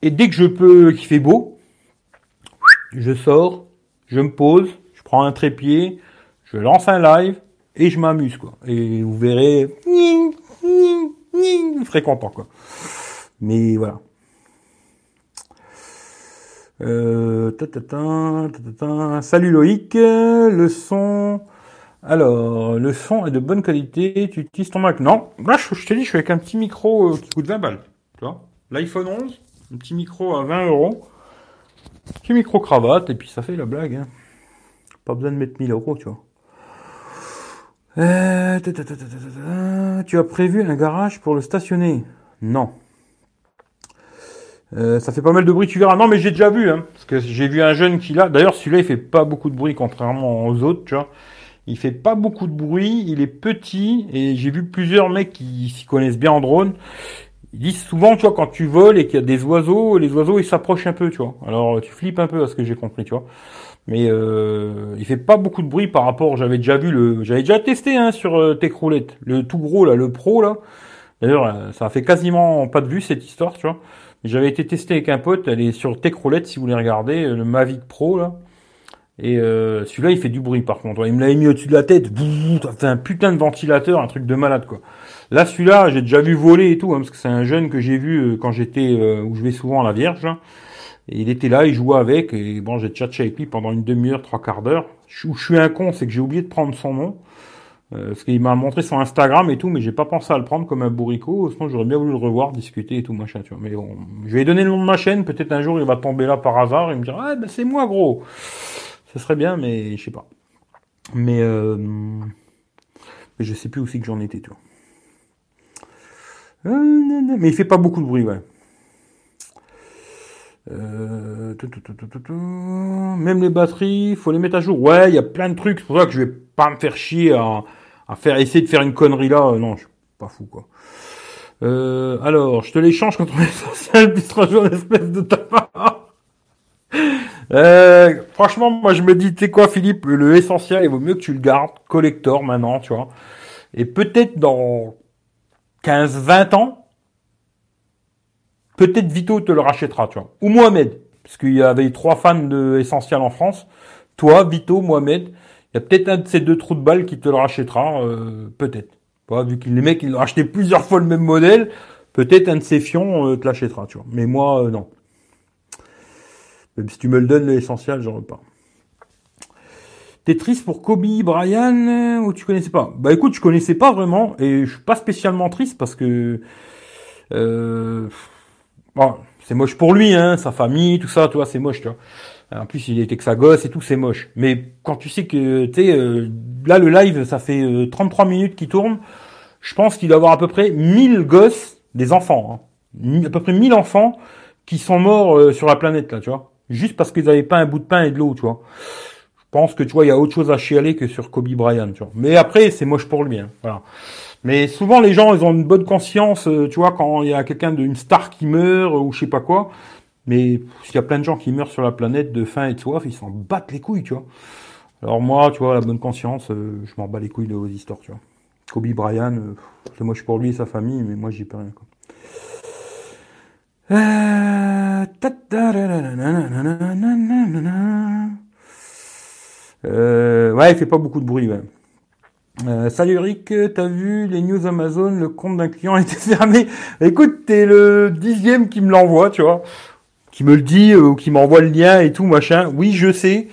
Et dès que je peux, qu'il fait beau, je sors, je me pose, je prends un trépied, je lance un live et je m'amuse, quoi. Et vous verrez, serez content, quoi. Mais voilà. Euh, Salut Loïc, le son. Alors, le son est de bonne qualité. Tu utilises ton Mac Non, là je, te dis, je suis avec un petit micro euh, qui coûte 20 balles. Tu vois? L'iPhone 11, un petit micro à 20 euros. Petit micro cravate, et puis ça fait la blague. Hein. Pas besoin de mettre 1000 euros, tu vois. Euh, tu as prévu un garage pour le stationner? Non. Euh, ça fait pas mal de bruit, tu verras. Non, mais j'ai déjà vu, hein, parce que j'ai vu un jeune qui l'a. D'ailleurs, celui-là, il fait pas beaucoup de bruit, contrairement aux autres, tu vois. Il fait pas beaucoup de bruit, il est petit, et j'ai vu plusieurs mecs qui s'y connaissent bien en drone. Ils disent souvent, tu vois, quand tu voles et qu'il y a des oiseaux, les oiseaux, ils s'approchent un peu, tu vois. Alors, tu flippes un peu à ce que j'ai compris, tu vois. Mais euh, il fait pas beaucoup de bruit par rapport. J'avais déjà vu le, j'avais déjà testé hein, sur euh, Techroulette, le tout gros là, le Pro là. D'ailleurs, euh, ça a fait quasiment pas de vue cette histoire, tu vois. J'avais été testé avec un pote, elle est sur Techroulette si vous voulez regarder, le Mavic Pro là. Et euh, celui-là, il fait du bruit par contre. Il me l'avait mis au-dessus de la tête, ça fait un putain de ventilateur, un truc de malade quoi. Là, celui-là, j'ai déjà vu voler et tout, hein, parce que c'est un jeune que j'ai vu euh, quand j'étais euh, où je vais souvent à la Vierge. Et il était là, il jouait avec, et bon, j'ai tchatché avec lui pendant une demi-heure, trois quarts d'heure. Où je suis un con, c'est que j'ai oublié de prendre son nom. Euh, parce qu'il m'a montré son Instagram et tout, mais j'ai pas pensé à le prendre comme un bourricot. Sinon, j'aurais bien voulu le revoir, discuter et tout, machin, tu vois. Mais bon, je vais lui donner le nom de ma chaîne. Peut-être un jour, il va tomber là par hasard et me dire, ah, ben, c'est moi, gros. Ce serait bien, mais je sais pas. Mais, euh, mais je sais plus aussi que j'en étais, tu vois. Euh, mais il fait pas beaucoup de bruit, ouais. Euh, même les batteries, faut les mettre à jour. Ouais, il y a plein de trucs. C'est pour ça que je vais pas me faire chier à, à faire essayer de faire une connerie là. Non, je suis pas fou quoi. Euh, alors, je te l'échange contre l'essentiel, puis se une espèce de tabac. Euh, franchement, moi je me dis, tu sais quoi, Philippe, le essentiel, il vaut mieux que tu le gardes collector maintenant, tu vois. Et peut-être dans 15-20 ans, peut-être Vito te le rachètera, tu vois. Ou Mohamed, parce qu'il y avait trois fans de Essentiel en France. Toi, Vito, Mohamed, il y a peut-être un de ces deux trous de balles qui te le rachètera, euh, peut-être. vu que les mecs, ils ont acheté plusieurs fois le même modèle, peut-être un de ces fions euh, te l'achètera, tu vois. Mais moi, euh, non. Même si tu me le donnes, l'essentiel, j'en veux pas. T'es triste pour Kobe Bryant ou tu connaissais pas? Bah écoute, je connaissais pas vraiment et je suis pas spécialement triste parce que euh, bon, c'est moche pour lui, hein, sa famille, tout ça, toi, c'est moche, tu vois. En plus, il était que sa gosse et tout, c'est moche. Mais quand tu sais que, tu sais, euh, là, le live, ça fait 33 euh, minutes qu'il tourne, je pense qu'il doit avoir à peu près 1000 gosses, des enfants, hein, à peu près 1000 enfants qui sont morts euh, sur la planète, là, tu vois. Juste parce qu'ils n'avaient pas un bout de pain et de l'eau, tu vois pense que tu vois, il y a autre chose à chialer que sur Kobe Bryant, tu vois. Mais après, c'est moche pour lui, hein, voilà. Mais souvent, les gens, ils ont une bonne conscience, euh, tu vois, quand il y a quelqu'un d'une star qui meurt ou je sais pas quoi. Mais s'il y a plein de gens qui meurent sur la planète de faim et de soif, ils s'en battent les couilles, tu vois. Alors moi, tu vois, la bonne conscience, euh, je m'en bats les couilles de vos histoires, tu vois. Kobe Bryant, euh, c'est moche pour lui et sa famille, mais moi, j'y peux rien, quoi. Euh... Ouais, il fait pas beaucoup de bruit. Ouais. Euh, salut Eric, t'as vu les news Amazon, le compte d'un client a été fermé. Écoute, t'es le dixième qui me l'envoie, tu vois, qui me le dit euh, ou qui m'envoie le lien et tout machin. Oui, je sais,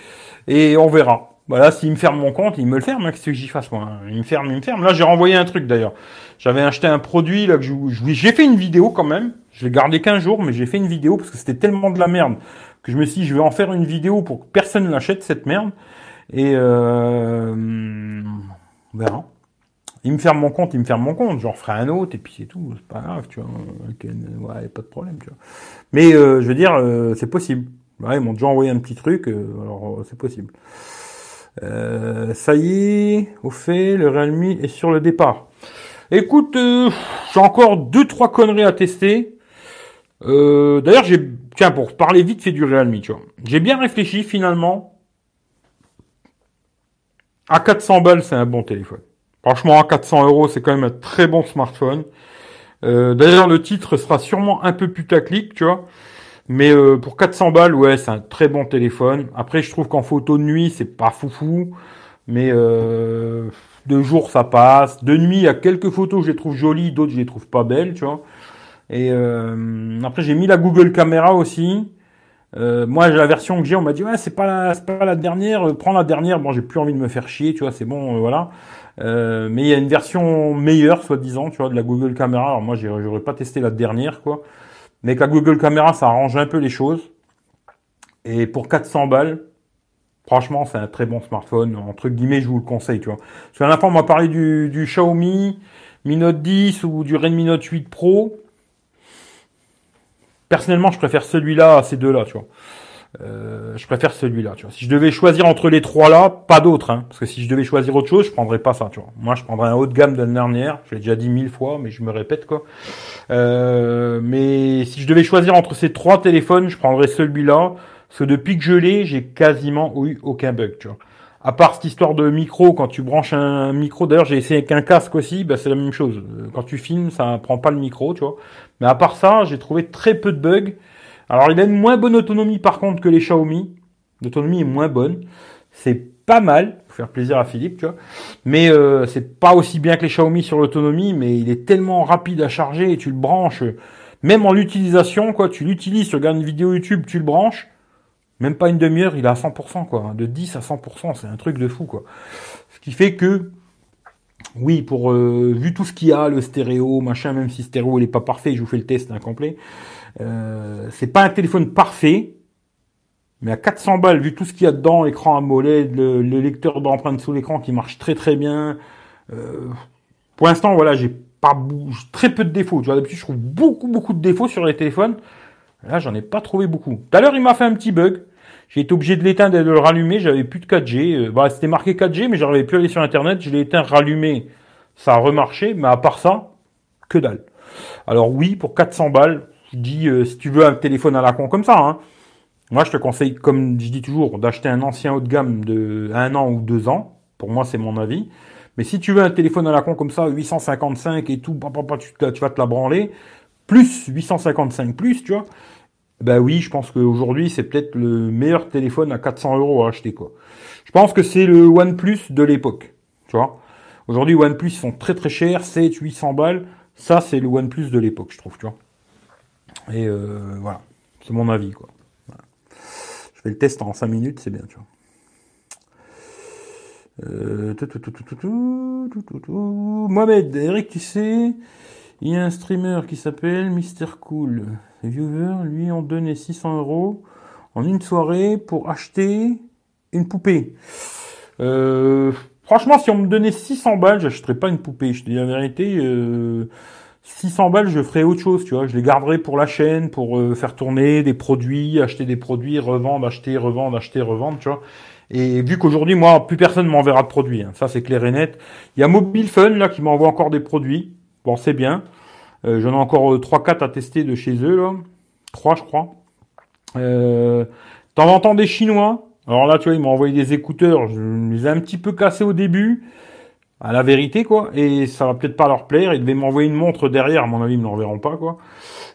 et on verra. Voilà, s'il me ferme mon compte, il me le ferme. Hein, Qu'est-ce que j'y fasse moi Il me ferme, il me ferme. Là, j'ai renvoyé un truc d'ailleurs. J'avais acheté un produit là que j'ai fait une vidéo quand même. Je l'ai gardé qu'un jour, mais j'ai fait une vidéo parce que c'était tellement de la merde que je me suis dit, je vais en faire une vidéo pour que personne l'achète cette merde. Et euh, on verra. Il me ferme mon compte, il me ferme mon compte. J'en ferai un autre et puis c'est tout. C'est pas grave, tu vois. Ouais, pas de problème, tu vois. Mais euh, je veux dire, euh, c'est possible. Ouais, ils m'ont déjà envoyé un petit truc, euh, alors c'est possible. ça y est, au fait, le Realme est sur le départ. Écoute, j'ai encore deux trois conneries à tester. D'ailleurs, j'ai, tiens, pour parler vite fait du Realme, tu vois, j'ai bien réfléchi finalement à 400 balles, c'est un bon téléphone. Franchement, à 400 euros, c'est quand même un très bon smartphone. Euh, D'ailleurs, le titre sera sûrement un peu putaclic, tu vois. Mais euh, pour 400 balles, ouais, c'est un très bon téléphone. Après, je trouve qu'en photo de nuit, c'est pas foufou. Mais euh, de jour, ça passe. De nuit, il y a quelques photos, je les trouve jolies, d'autres, je les trouve pas belles, tu vois. Et euh, après, j'ai mis la Google Caméra aussi. Euh, moi, la version que j'ai, on m'a dit ouais, c'est pas la, c'est pas la dernière. Prends la dernière. Bon, j'ai plus envie de me faire chier, tu vois. C'est bon, euh, voilà. Euh, mais il y a une version meilleure, soi-disant, tu vois, de la Google Caméra. Alors moi, j'aurais pas testé la dernière, quoi. Mais avec la Google Caméra, ça arrange un peu les choses. Et pour 400 balles, franchement, c'est un très bon smartphone. Entre guillemets, je vous le conseille, tu vois. Parce qu'à la fois, on m'a parlé du, du Xiaomi Mi Note 10 ou du Redmi Note 8 Pro. Personnellement, je préfère celui-là à ces deux-là, tu vois. Euh, je préfère celui-là, tu vois. Si je devais choisir entre les trois là, pas d'autres, hein, parce que si je devais choisir autre chose, je prendrais pas ça, tu vois. Moi, je prendrais un haut de gamme de l'année dernière. Je l'ai déjà dit mille fois, mais je me répète quoi. Euh, mais si je devais choisir entre ces trois téléphones, je prendrais celui-là, parce que depuis que je l'ai, j'ai quasiment eu aucun bug, tu vois. À part cette histoire de micro, quand tu branches un micro, d'ailleurs j'ai essayé avec un casque aussi, bah, c'est la même chose. Quand tu filmes, ça prend pas le micro, tu vois. Mais à part ça, j'ai trouvé très peu de bugs. Alors il a une moins bonne autonomie par contre que les Xiaomi. L'autonomie est moins bonne. C'est pas mal, pour faire plaisir à Philippe, tu vois. Mais euh, c'est pas aussi bien que les Xiaomi sur l'autonomie, mais il est tellement rapide à charger et tu le branches, même en l'utilisation, quoi. Tu l'utilises, tu regardes une vidéo YouTube, tu le branches. Même pas une demi-heure, il est à 100%, quoi. De 10 à 100%, c'est un truc de fou, quoi. Ce qui fait que, oui, pour euh, vu tout ce qu'il y a, le stéréo, machin, même si stéréo il est pas parfait, je vous fais le test incomplet. Euh, c'est pas un téléphone parfait, mais à 400 balles, vu tout ce qu'il y a dedans, écran AMOLED, le, le lecteur d'empreintes sous l'écran qui marche très très bien. Euh, pour l'instant, voilà, j'ai pas très peu de défauts. D'habitude, je trouve beaucoup beaucoup de défauts sur les téléphones. Là, j'en ai pas trouvé beaucoup. Tout à l'heure, il m'a fait un petit bug. J'ai été obligé de l'éteindre et de le rallumer. J'avais plus de 4G. Euh, bah, c'était marqué 4G, mais j'arrivais plus à aller sur Internet. Je l'ai éteint, rallumé. Ça a remarché. Mais à part ça, que dalle. Alors oui, pour 400 balles, je dis, euh, si tu veux un téléphone à la con comme ça, hein, moi je te conseille, comme je dis toujours, d'acheter un ancien haut de gamme de un an ou deux ans. Pour moi, c'est mon avis. Mais si tu veux un téléphone à la con comme ça, 855 et tout, tu vas te la branler, plus 855 plus, tu vois. Ben oui, je pense qu'aujourd'hui, c'est peut-être le meilleur téléphone à 400 euros à acheter, quoi. Je pense que c'est le OnePlus de l'époque, tu vois. Aujourd'hui, OnePlus, ils sont très très chers, 7, 800 balles. Ça, c'est le OnePlus de l'époque, je trouve, tu vois. Et euh, voilà, c'est mon avis, quoi. Je fais le test en 5 minutes, c'est bien, tu vois. Euh, Mohamed, Eric, tu sais, il y a un streamer qui s'appelle Mister Cool. Les viewers lui ont donné 600 euros en une soirée pour acheter une poupée. Euh, franchement, si on me donnait 600 balles, j'achèterais pas une poupée. Je te dis la vérité. Euh, 600 balles, je ferais autre chose, tu vois. Je les garderais pour la chaîne, pour euh, faire tourner des produits, acheter des produits, revendre, acheter, revendre, acheter, revendre, tu vois. Et vu qu'aujourd'hui, moi, plus personne m'enverra de produits. Hein. Ça, c'est clair et net. Il y a Mobile Fun, là, qui m'envoie encore des produits. Bon, c'est bien. Euh, J'en ai encore 3-4 euh, à tester de chez eux, là. 3, je crois. Euh, T'en entends des Chinois. Alors là, tu vois, ils m'ont envoyé des écouteurs. Je les ai un petit peu cassés au début à la vérité, quoi. Et ça va peut-être pas leur plaire. Ils devaient m'envoyer une montre derrière, à mon avis, ils me l'enverront pas, quoi.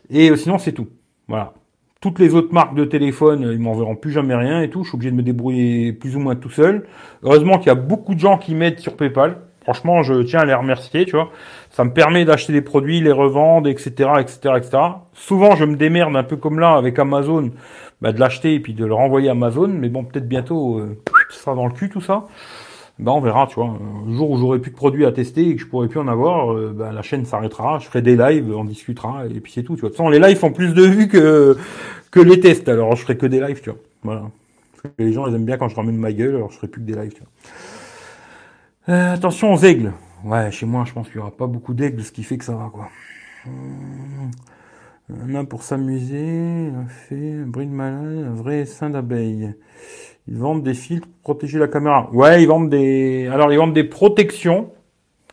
Et euh, sinon, c'est tout. Voilà. Toutes les autres marques de téléphone, ils m'enverront plus jamais rien et tout. Je suis obligé de me débrouiller plus ou moins tout seul. Heureusement qu'il y a beaucoup de gens qui m'aident sur PayPal. Franchement, je tiens à les remercier, tu vois. Ça me permet d'acheter des produits, les revendre, etc., etc., etc. Souvent, je me démerde un peu comme là avec Amazon, bah, de l'acheter et puis de le renvoyer à Amazon. Mais bon, peut-être bientôt, euh, ça sera dans le cul tout ça ben on verra, tu vois. Le jour où j'aurai plus de produits à tester et que je pourrai plus en avoir, euh, ben, la chaîne s'arrêtera, je ferai des lives, on discutera, et puis c'est tout, tu vois. De toute façon, les lives font plus de vues que, que les tests, alors je ferai que des lives, tu vois. Voilà. Les gens, ils aiment bien quand je ramène ma gueule, alors je ferai plus que des lives, tu vois. Euh, attention aux aigles. Ouais, chez moi, je pense qu'il y aura pas beaucoup d'aigles, ce qui fait que ça va, quoi. On a pour s'amuser, un fait, un un vrai sein d'abeille. Ils vendent des filtres pour protéger la caméra. Ouais, ils vendent des. Alors ils vendent des protections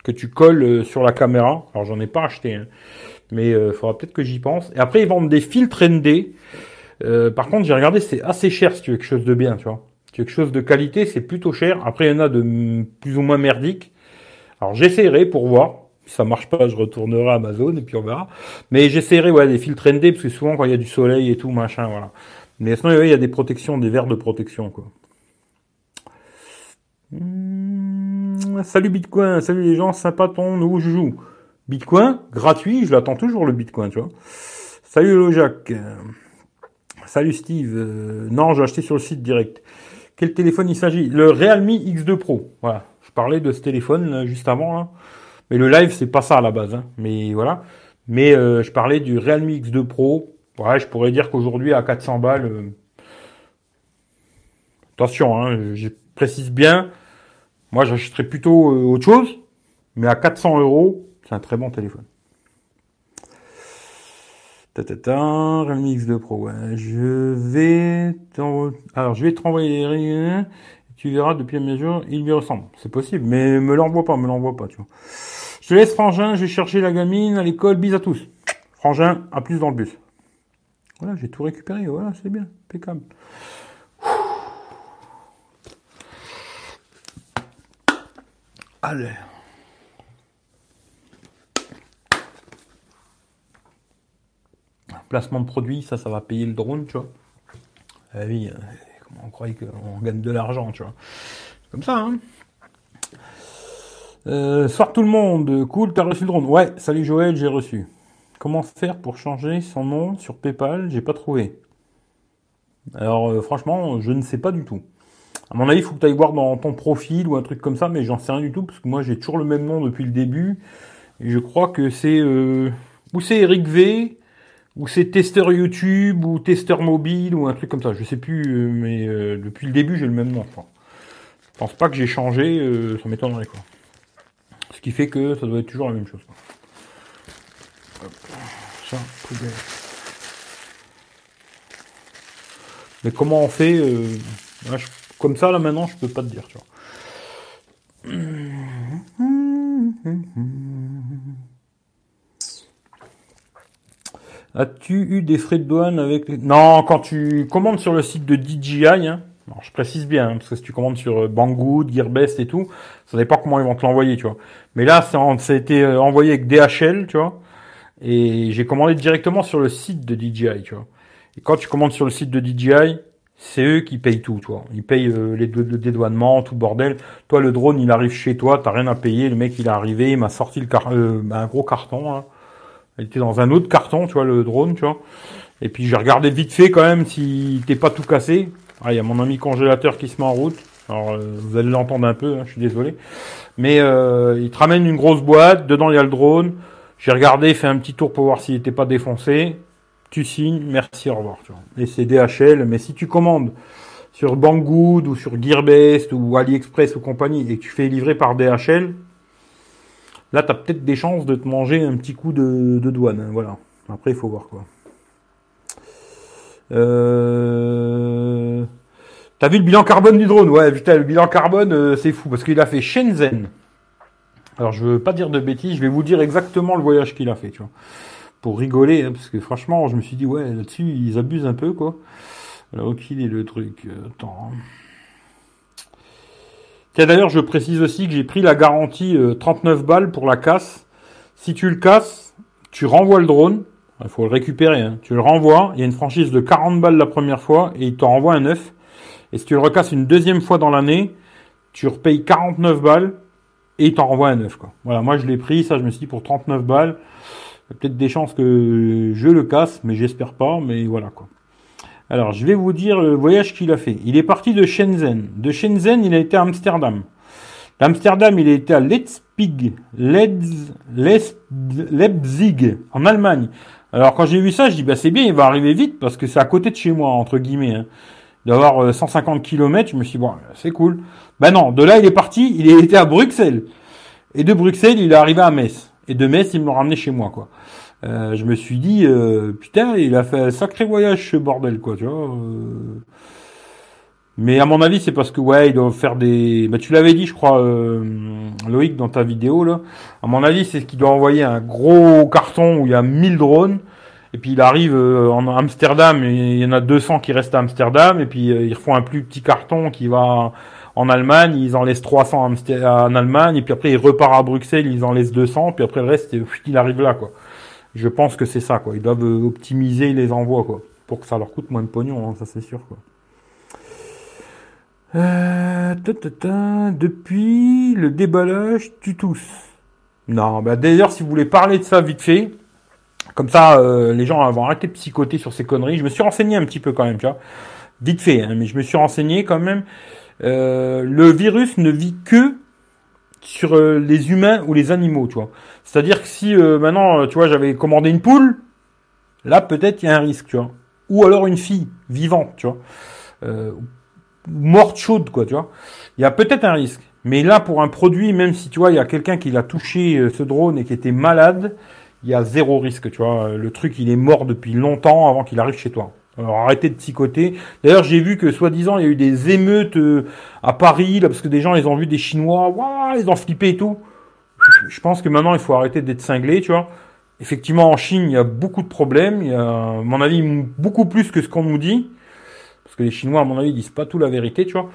que tu colles euh, sur la caméra. Alors j'en ai pas acheté, hein. mais il euh, faudra peut-être que j'y pense. Et après ils vendent des filtres ND. Euh, par contre, j'ai regardé, c'est assez cher si tu veux quelque chose de bien, tu vois. Quelque chose de qualité, c'est plutôt cher. Après, il y en a de plus ou moins merdiques. Alors j'essaierai pour voir. Si ça marche pas, je retournerai à Amazon et puis on verra. Mais j'essaierai ouais, des filtres ND parce que souvent quand il y a du soleil et tout, machin, voilà. Mais sinon, il y a des protections, des verres de protection, quoi. Hmm, salut Bitcoin, salut les gens, sympa ton nouveau joujou. Bitcoin, gratuit, je l'attends toujours le Bitcoin, tu vois. Salut Jacques. Salut Steve. Euh, non, j'ai acheté sur le site direct. Quel téléphone il s'agit Le Realme X2 Pro. Voilà. Je parlais de ce téléphone juste avant. Là. Mais le live, c'est pas ça à la base. Hein. Mais voilà. Mais euh, je parlais du Realme X2 Pro. Ouais, je pourrais dire qu'aujourd'hui, à 400 balles... Euh, attention, hein, je précise bien. Moi, j'achèterais plutôt autre chose. Mais à 400 euros, c'est un très bon téléphone. Tatata, Realme X2 Pro. Je vais alors je vais te renvoyer tu verras depuis la mesure, il lui ressemble. C'est possible, mais me l'envoie pas, me l'envoie pas, tu vois. Je te laisse Frangin, je vais chercher la gamine à l'école, bis à tous. Frangin, à plus dans le bus. Voilà, j'ai tout récupéré, voilà, c'est bien, impeccable. Allez. Placement de produit, ça, ça va payer le drone, tu vois. Ah oui, euh, comment on croyait qu'on gagne de l'argent, tu vois. Comme ça, hein. Euh, soir tout le monde, cool, t'as reçu le drone. Ouais, salut Joël, j'ai reçu. Comment faire pour changer son nom sur PayPal? J'ai pas trouvé. Alors euh, franchement, je ne sais pas du tout. À mon avis, il faut que tu ailles voir dans ton profil ou un truc comme ça, mais j'en sais rien du tout, parce que moi j'ai toujours le même nom depuis le début. Et je crois que c'est... Euh... Ou c'est Eric V, ou c'est testeur YouTube ou testeur mobile ou un truc comme ça. Je sais plus, euh, mais euh, depuis le début j'ai le même nom. Je pense pas que j'ai changé, euh, ça m'étonnerait quoi. Ce qui fait que ça doit être toujours la même chose. Mais comment on fait Comme ça là maintenant, je peux pas te dire. Tu vois. As-tu eu des frais de douane avec Non, quand tu commandes sur le site de DJI, hein, je précise bien, hein, parce que si tu commandes sur euh, Banggood, Gearbest et tout, ça pas comment ils vont te l'envoyer, tu vois. Mais là, ça, a été euh, envoyé avec DHL, tu vois. Et j'ai commandé directement sur le site de DJI, tu vois. Et quand tu commandes sur le site de DJI, c'est eux qui payent tout, tu vois. Ils payent euh, les le dédouanement, tout bordel. Toi, le drone, il arrive chez toi, t'as rien à payer. Le mec, il est arrivé, il m'a sorti le car un gros carton. Hein. Elle était dans un autre carton, tu vois, le drone, tu vois. Et puis j'ai regardé vite fait quand même si t'es pas tout cassé. Ah, il y a mon ami congélateur qui se met en route. Alors euh, vous allez l'entendre un peu, hein, je suis désolé. Mais euh, il te ramène une grosse boîte, dedans il y a le drone. J'ai regardé, fait un petit tour pour voir s'il n'était pas défoncé. Tu signes, merci, au revoir. Tu vois. Et c'est DHL, mais si tu commandes sur Banggood ou sur Gearbest ou AliExpress ou compagnie et que tu fais livrer par DHL, Là, tu as peut-être des chances de te manger un petit coup de, douane. Hein, voilà. Après, il faut voir quoi. Euh... T'as vu le bilan carbone du drone? Ouais, putain, le bilan carbone, euh, c'est fou parce qu'il a fait Shenzhen. Alors, je veux pas dire de bêtises, je vais vous dire exactement le voyage qu'il a fait, tu vois. Pour rigoler, hein, parce que franchement, je me suis dit, ouais, là-dessus, ils abusent un peu, quoi. Alors, qu'il est le truc Attends. D'ailleurs, je précise aussi que j'ai pris la garantie 39 euh, balles pour la casse. Si tu le casses, tu renvoies le drone. Il faut le récupérer. Hein. Tu le renvoies. Il y a une franchise de 40 balles la première fois et il t'en renvoie un neuf. Et si tu le recasses une deuxième fois dans l'année, tu repayes 49 balles et il t'en renvoie un. Quoi. Voilà, moi je l'ai pris. Ça, je me suis dit pour 39 balles. Il y a peut-être des chances que je le casse, mais j'espère pas. Mais voilà quoi. Alors, je vais vous dire le voyage qu'il a fait. Il est parti de Shenzhen. De Shenzhen, il a été à Amsterdam. D'Amsterdam, il a été à Leipzig, Leipzig, en Allemagne. Alors, quand j'ai vu ça, je dis, bah, c'est bien, il va arriver vite, parce que c'est à côté de chez moi, entre guillemets. Hein. D'avoir 150 euh, km, je me suis dit, bon, c'est cool. Ben non, de là, il est parti, il été à Bruxelles. Et de Bruxelles, il est arrivé à Metz. Et de Metz, il me ramené chez moi, quoi. Euh, je me suis dit, euh, putain, il a fait un sacré voyage ce bordel, quoi, tu vois. Euh. Mais à mon avis, c'est parce que ouais, il doit faire des. Bah, tu l'avais dit, je crois, Loïc, dans ta vidéo là. À mon avis, c'est qu'il doit envoyer un gros carton où il y a 1000 drones et puis il arrive euh, en Amsterdam, et il y en a 200 qui restent à Amsterdam, et puis euh, ils refont un plus petit carton qui va en Allemagne, ils en laissent 300 en Allemagne, et puis après il repart à Bruxelles, ils en laissent 200, puis après le reste, il arrive là, quoi. Je pense que c'est ça, quoi. Ils doivent euh, optimiser les envois, quoi, pour que ça leur coûte moins de pognon, hein, ça c'est sûr, quoi. Euh, depuis le déballage, tu tousses. Non, bah d'ailleurs, si vous voulez parler de ça vite fait, comme ça, euh, les gens vont arrêter de psychoter sur ces conneries. Je me suis renseigné un petit peu quand même, tu vois. Vite fait, hein, mais je me suis renseigné quand même. Euh, le virus ne vit que sur euh, les humains ou les animaux, tu vois. C'est-à-dire que si maintenant, tu vois, j'avais commandé une poule, là peut-être il y a un risque, tu vois. Ou alors une fille vivante, tu vois. morte chaude, quoi, tu vois. Il y a peut-être un risque. Mais là, pour un produit, même si tu vois, il y a quelqu'un qui l'a touché, euh, ce drone, et qui était malade, il y a zéro risque, tu vois. Le truc, il est mort depuis longtemps avant qu'il arrive chez toi. Alors arrêtez de psychoter. D'ailleurs, j'ai vu que soi-disant, il y a eu des émeutes euh, à Paris, parce que des gens, ils ont vu des Chinois, waouh, ils ont flippé et tout. Je pense que maintenant, il faut arrêter d'être cinglé, tu vois. Effectivement, en Chine, il y a beaucoup de problèmes. Il y a, à mon avis, beaucoup plus que ce qu'on nous dit. Parce que les Chinois, à mon avis, disent pas tout la vérité, tu vois.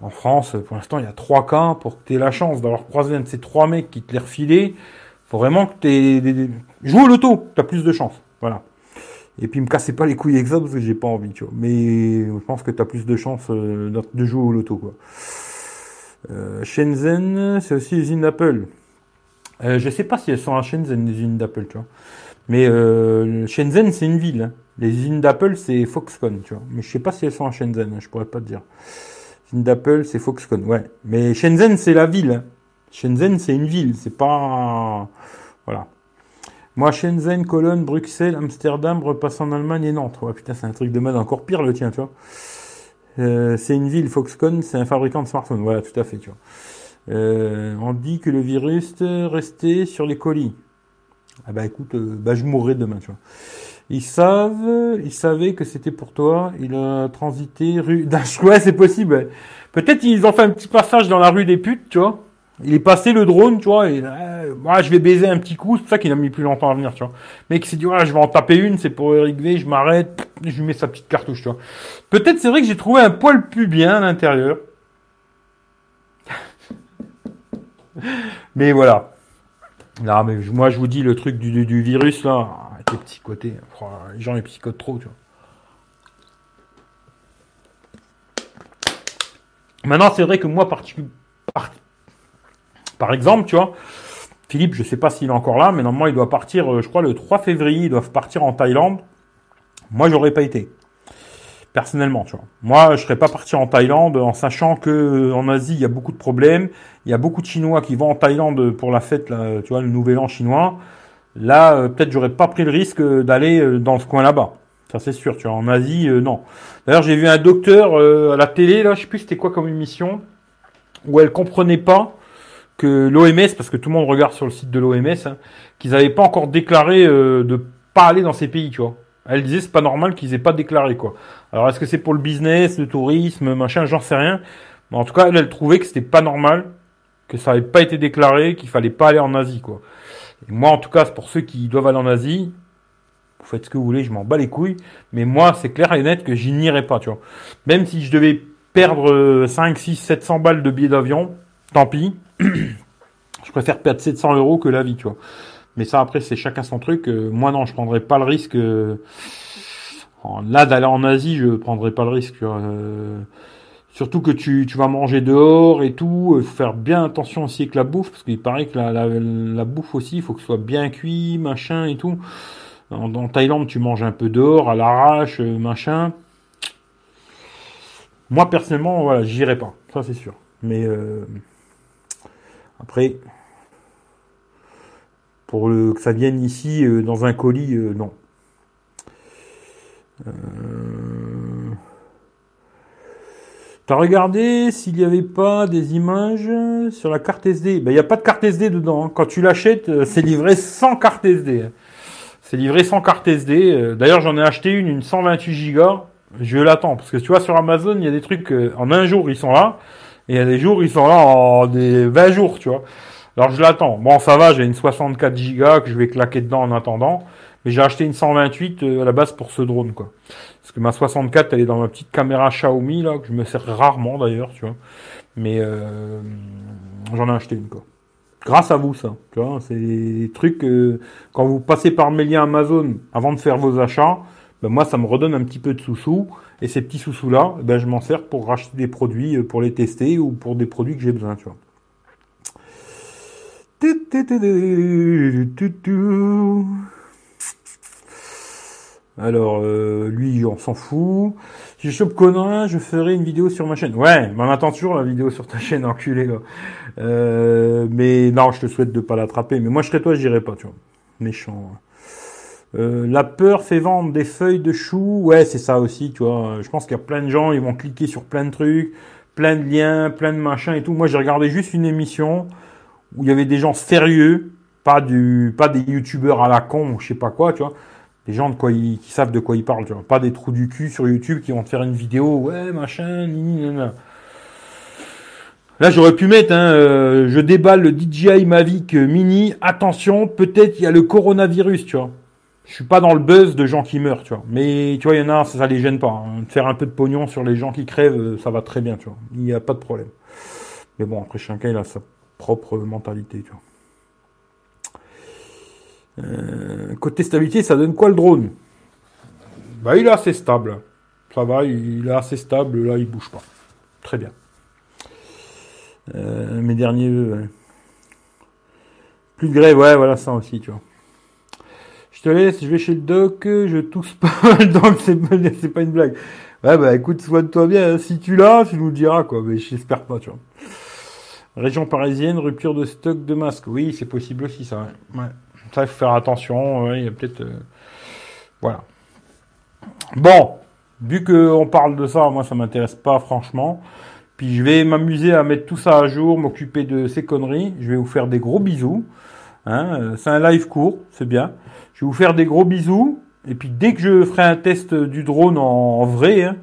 En France, pour l'instant, il y a trois cas. Pour que tu aies la chance d'avoir croisé un de ces trois mecs qui te les refilé, faut vraiment que tu aies... Joue au loto, tu as plus de chance. Voilà. Et puis me cassez pas les couilles avec parce que j'ai pas envie, tu vois. Mais je pense que tu as plus de chance euh, de jouer au loto, quoi. Euh, Shenzhen, c'est aussi usine d'Apple. Euh, je sais pas si elles sont à Shenzhen, les usines d'Apple, tu vois. Mais euh, Shenzhen, c'est une ville. Hein. Les usines d'Apple, c'est Foxconn, tu vois. Mais je sais pas si elles sont à Shenzhen, hein, je pourrais pas te dire d'Apple, c'est Foxconn, ouais. Mais Shenzhen, c'est la ville. Shenzhen, c'est une ville, c'est pas... Voilà. Moi, Shenzhen, Cologne, Bruxelles, Amsterdam, repasse en Allemagne et Nantes. Ouais, putain, c'est un truc de mode encore pire, le tien, tu vois. Euh, c'est une ville, Foxconn, c'est un fabricant de smartphones. Voilà, tout à fait, tu vois. Euh, on dit que le virus restait sur les colis. Ah bah écoute, euh, bah je mourrai demain, tu vois. Ils savent, ils savaient que c'était pour toi. Il a transité rue Ouais, c'est possible. Peut-être ils ont fait un petit passage dans la rue des putes, tu vois. Il est passé le drone, tu vois, moi je vais baiser un petit coup, c'est pour ça qu'il a mis plus longtemps à venir, tu vois. Mais qui s'est dit, ouais, je vais en taper une, c'est pour Eric V, je m'arrête, je lui mets sa petite cartouche, tu vois. Peut-être c'est vrai que j'ai trouvé un poil plus bien à l'intérieur. mais voilà. Non, mais moi je vous dis le truc du, virus là, t'es psychoté. les gens, ils psychotent trop, tu vois. Maintenant, c'est vrai que moi, par, par exemple, tu vois, Philippe, je sais pas s'il est encore là, mais normalement, il doit partir, euh, je crois, le 3 février, ils doivent partir en Thaïlande. Moi, j'aurais pas été. Personnellement, tu vois. Moi, je serais pas parti en Thaïlande en sachant que euh, en Asie, il y a beaucoup de problèmes. Il y a beaucoup de Chinois qui vont en Thaïlande pour la fête, tu vois, le nouvel an chinois. Là, euh, peut-être j'aurais pas pris le risque d'aller dans ce coin là-bas. Ça c'est sûr, tu vois. En Asie, non. D'ailleurs, j'ai vu un docteur à la télé, là, je sais plus c'était quoi comme émission, où elle comprenait pas que l'OMS, parce que tout le monde regarde sur le site de l'OMS, hein, qu'ils n'avaient pas encore déclaré de pas aller dans ces pays, tu vois. Elle disait c'est pas normal qu'ils aient pas déclaré quoi. Alors est-ce que c'est pour le business, le tourisme, machin, j'en sais rien. Mais en tout cas, elle, elle trouvait que c'était pas normal, que ça avait pas été déclaré, qu'il fallait pas aller en Asie quoi moi, en tout cas, pour ceux qui doivent aller en Asie, vous faites ce que vous voulez, je m'en bats les couilles. Mais moi, c'est clair et net que j'y n'irai pas, tu vois. Même si je devais perdre 5, 6, 700 balles de billets d'avion, tant pis. je préfère perdre 700 euros que la vie, tu vois. Mais ça, après, c'est chacun son truc. Euh, moi, non, je prendrais pas le risque. Euh, là, d'aller en Asie, je prendrais pas le risque. Euh, Surtout que tu, vas manger dehors et tout. Il faut faire bien attention aussi avec la bouffe, parce qu'il paraît que la, bouffe aussi, il faut que ce soit bien cuit, machin et tout. En, Thaïlande, tu manges un peu dehors, à l'arrache, machin. Moi, personnellement, voilà, j'irai pas. Ça, c'est sûr. Mais après, pour le, que ça vienne ici euh, dans un colis, non. Euh, T'as regardé s'il n'y avait pas des images sur la carte SD Ben, il n'y a pas de carte SD dedans. Hein. Quand tu l'achètes, euh, c'est livré sans carte SD. C'est livré sans carte SD. Euh, d'ailleurs, j'en ai acheté une, une 128 Go. Je l'attends. Parce que tu vois, sur Amazon, il y a des trucs, euh, en un jour, ils sont là. Et il y a des jours, ils sont là en des 20 jours, tu vois. Alors, je l'attends. Bon, ça va, j'ai une 64 Go que je vais claquer dedans en attendant. Mais j'ai acheté une 128 euh, à la base pour ce drone, quoi. Parce que ma 64, elle est dans ma petite caméra Xiaomi, là, que je me sers rarement d'ailleurs, tu vois. Mais euh, j'en ai acheté une, quoi. Grâce à vous, ça. Tu vois, c'est des trucs, euh, quand vous passez par mes liens Amazon avant de faire vos achats, ben moi, ça me redonne un petit peu de sous-sous. Et ces petits sous-sous-là, ben, je m'en sers pour racheter des produits, pour les tester ou pour des produits que j'ai besoin, tu vois. Alors, euh, lui, on s'en fout. Si je chope Conan, je ferai une vidéo sur ma chaîne. Ouais, mais on attend toujours la vidéo sur ta chaîne, enculé, là. Euh, mais non, je te souhaite de pas l'attraper. Mais moi, je serais toi, j'irai pas, tu vois. Méchant. Hein. Euh, la peur fait vendre des feuilles de choux. Ouais, c'est ça aussi, tu vois. Je pense qu'il y a plein de gens, ils vont cliquer sur plein de trucs, plein de liens, plein de machins et tout. Moi, j'ai regardé juste une émission où il y avait des gens sérieux, pas du, pas des youtubeurs à la con ou je sais pas quoi, tu vois des gens de quoi ils, qui savent de quoi ils parlent, tu vois. Pas des trous du cul sur YouTube qui vont te faire une vidéo, ouais, machin, ni, Là, j'aurais pu mettre, hein, euh, je déballe le DJI Mavic Mini, attention, peut-être il y a le coronavirus, tu vois. Je suis pas dans le buzz de gens qui meurent, tu vois. Mais, tu vois, il y en a, ça, ça les gêne pas. Hein. Faire un peu de pognon sur les gens qui crèvent, euh, ça va très bien, tu vois. Il n'y a pas de problème. Mais bon, après, chacun, il a sa propre mentalité, tu vois. Euh, côté stabilité, ça donne quoi le drone? Bah, il est assez stable. Ça va, il est assez stable. Là, il bouge pas. Très bien. Euh, mes derniers Plus de grève, ouais, voilà ça aussi, tu vois. Te laisse, je vais chez le doc, je tousse pas donc c'est pas une blague. Ouais, bah écoute, soigne-toi bien. Hein. Si tu l'as, tu nous le diras, quoi. Mais j'espère pas, tu vois. Région parisienne, rupture de stock de masques. Oui, c'est possible aussi, ça. Ouais. Ça, il faut faire attention. il y a peut-être. Euh, voilà. Bon, vu qu'on parle de ça, moi, ça m'intéresse pas, franchement. Puis je vais m'amuser à mettre tout ça à jour, m'occuper de ces conneries. Je vais vous faire des gros bisous. Hein. Euh, c'est un live court, c'est bien. Je vais vous faire des gros bisous. Et puis dès que je ferai un test du drone en, vrai, hein,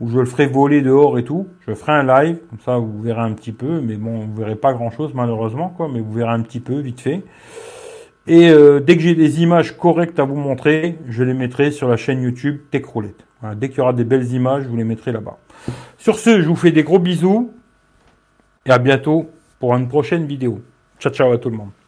où je le ferai voler dehors et tout, je ferai un live, comme ça vous verrez un petit peu, mais bon, vous verrez pas grand chose malheureusement, quoi, mais vous verrez un petit peu, vite fait. Et euh, dès que j'ai des images correctes à vous montrer, je les mettrai sur la chaîne YouTube TechRoulette. dès qu'il y aura des belles images, je vous les mettrai là-bas. Sur ce, je vous fais des gros bisous et à bientôt pour une prochaine vidéo. Ciao ciao à tout le monde.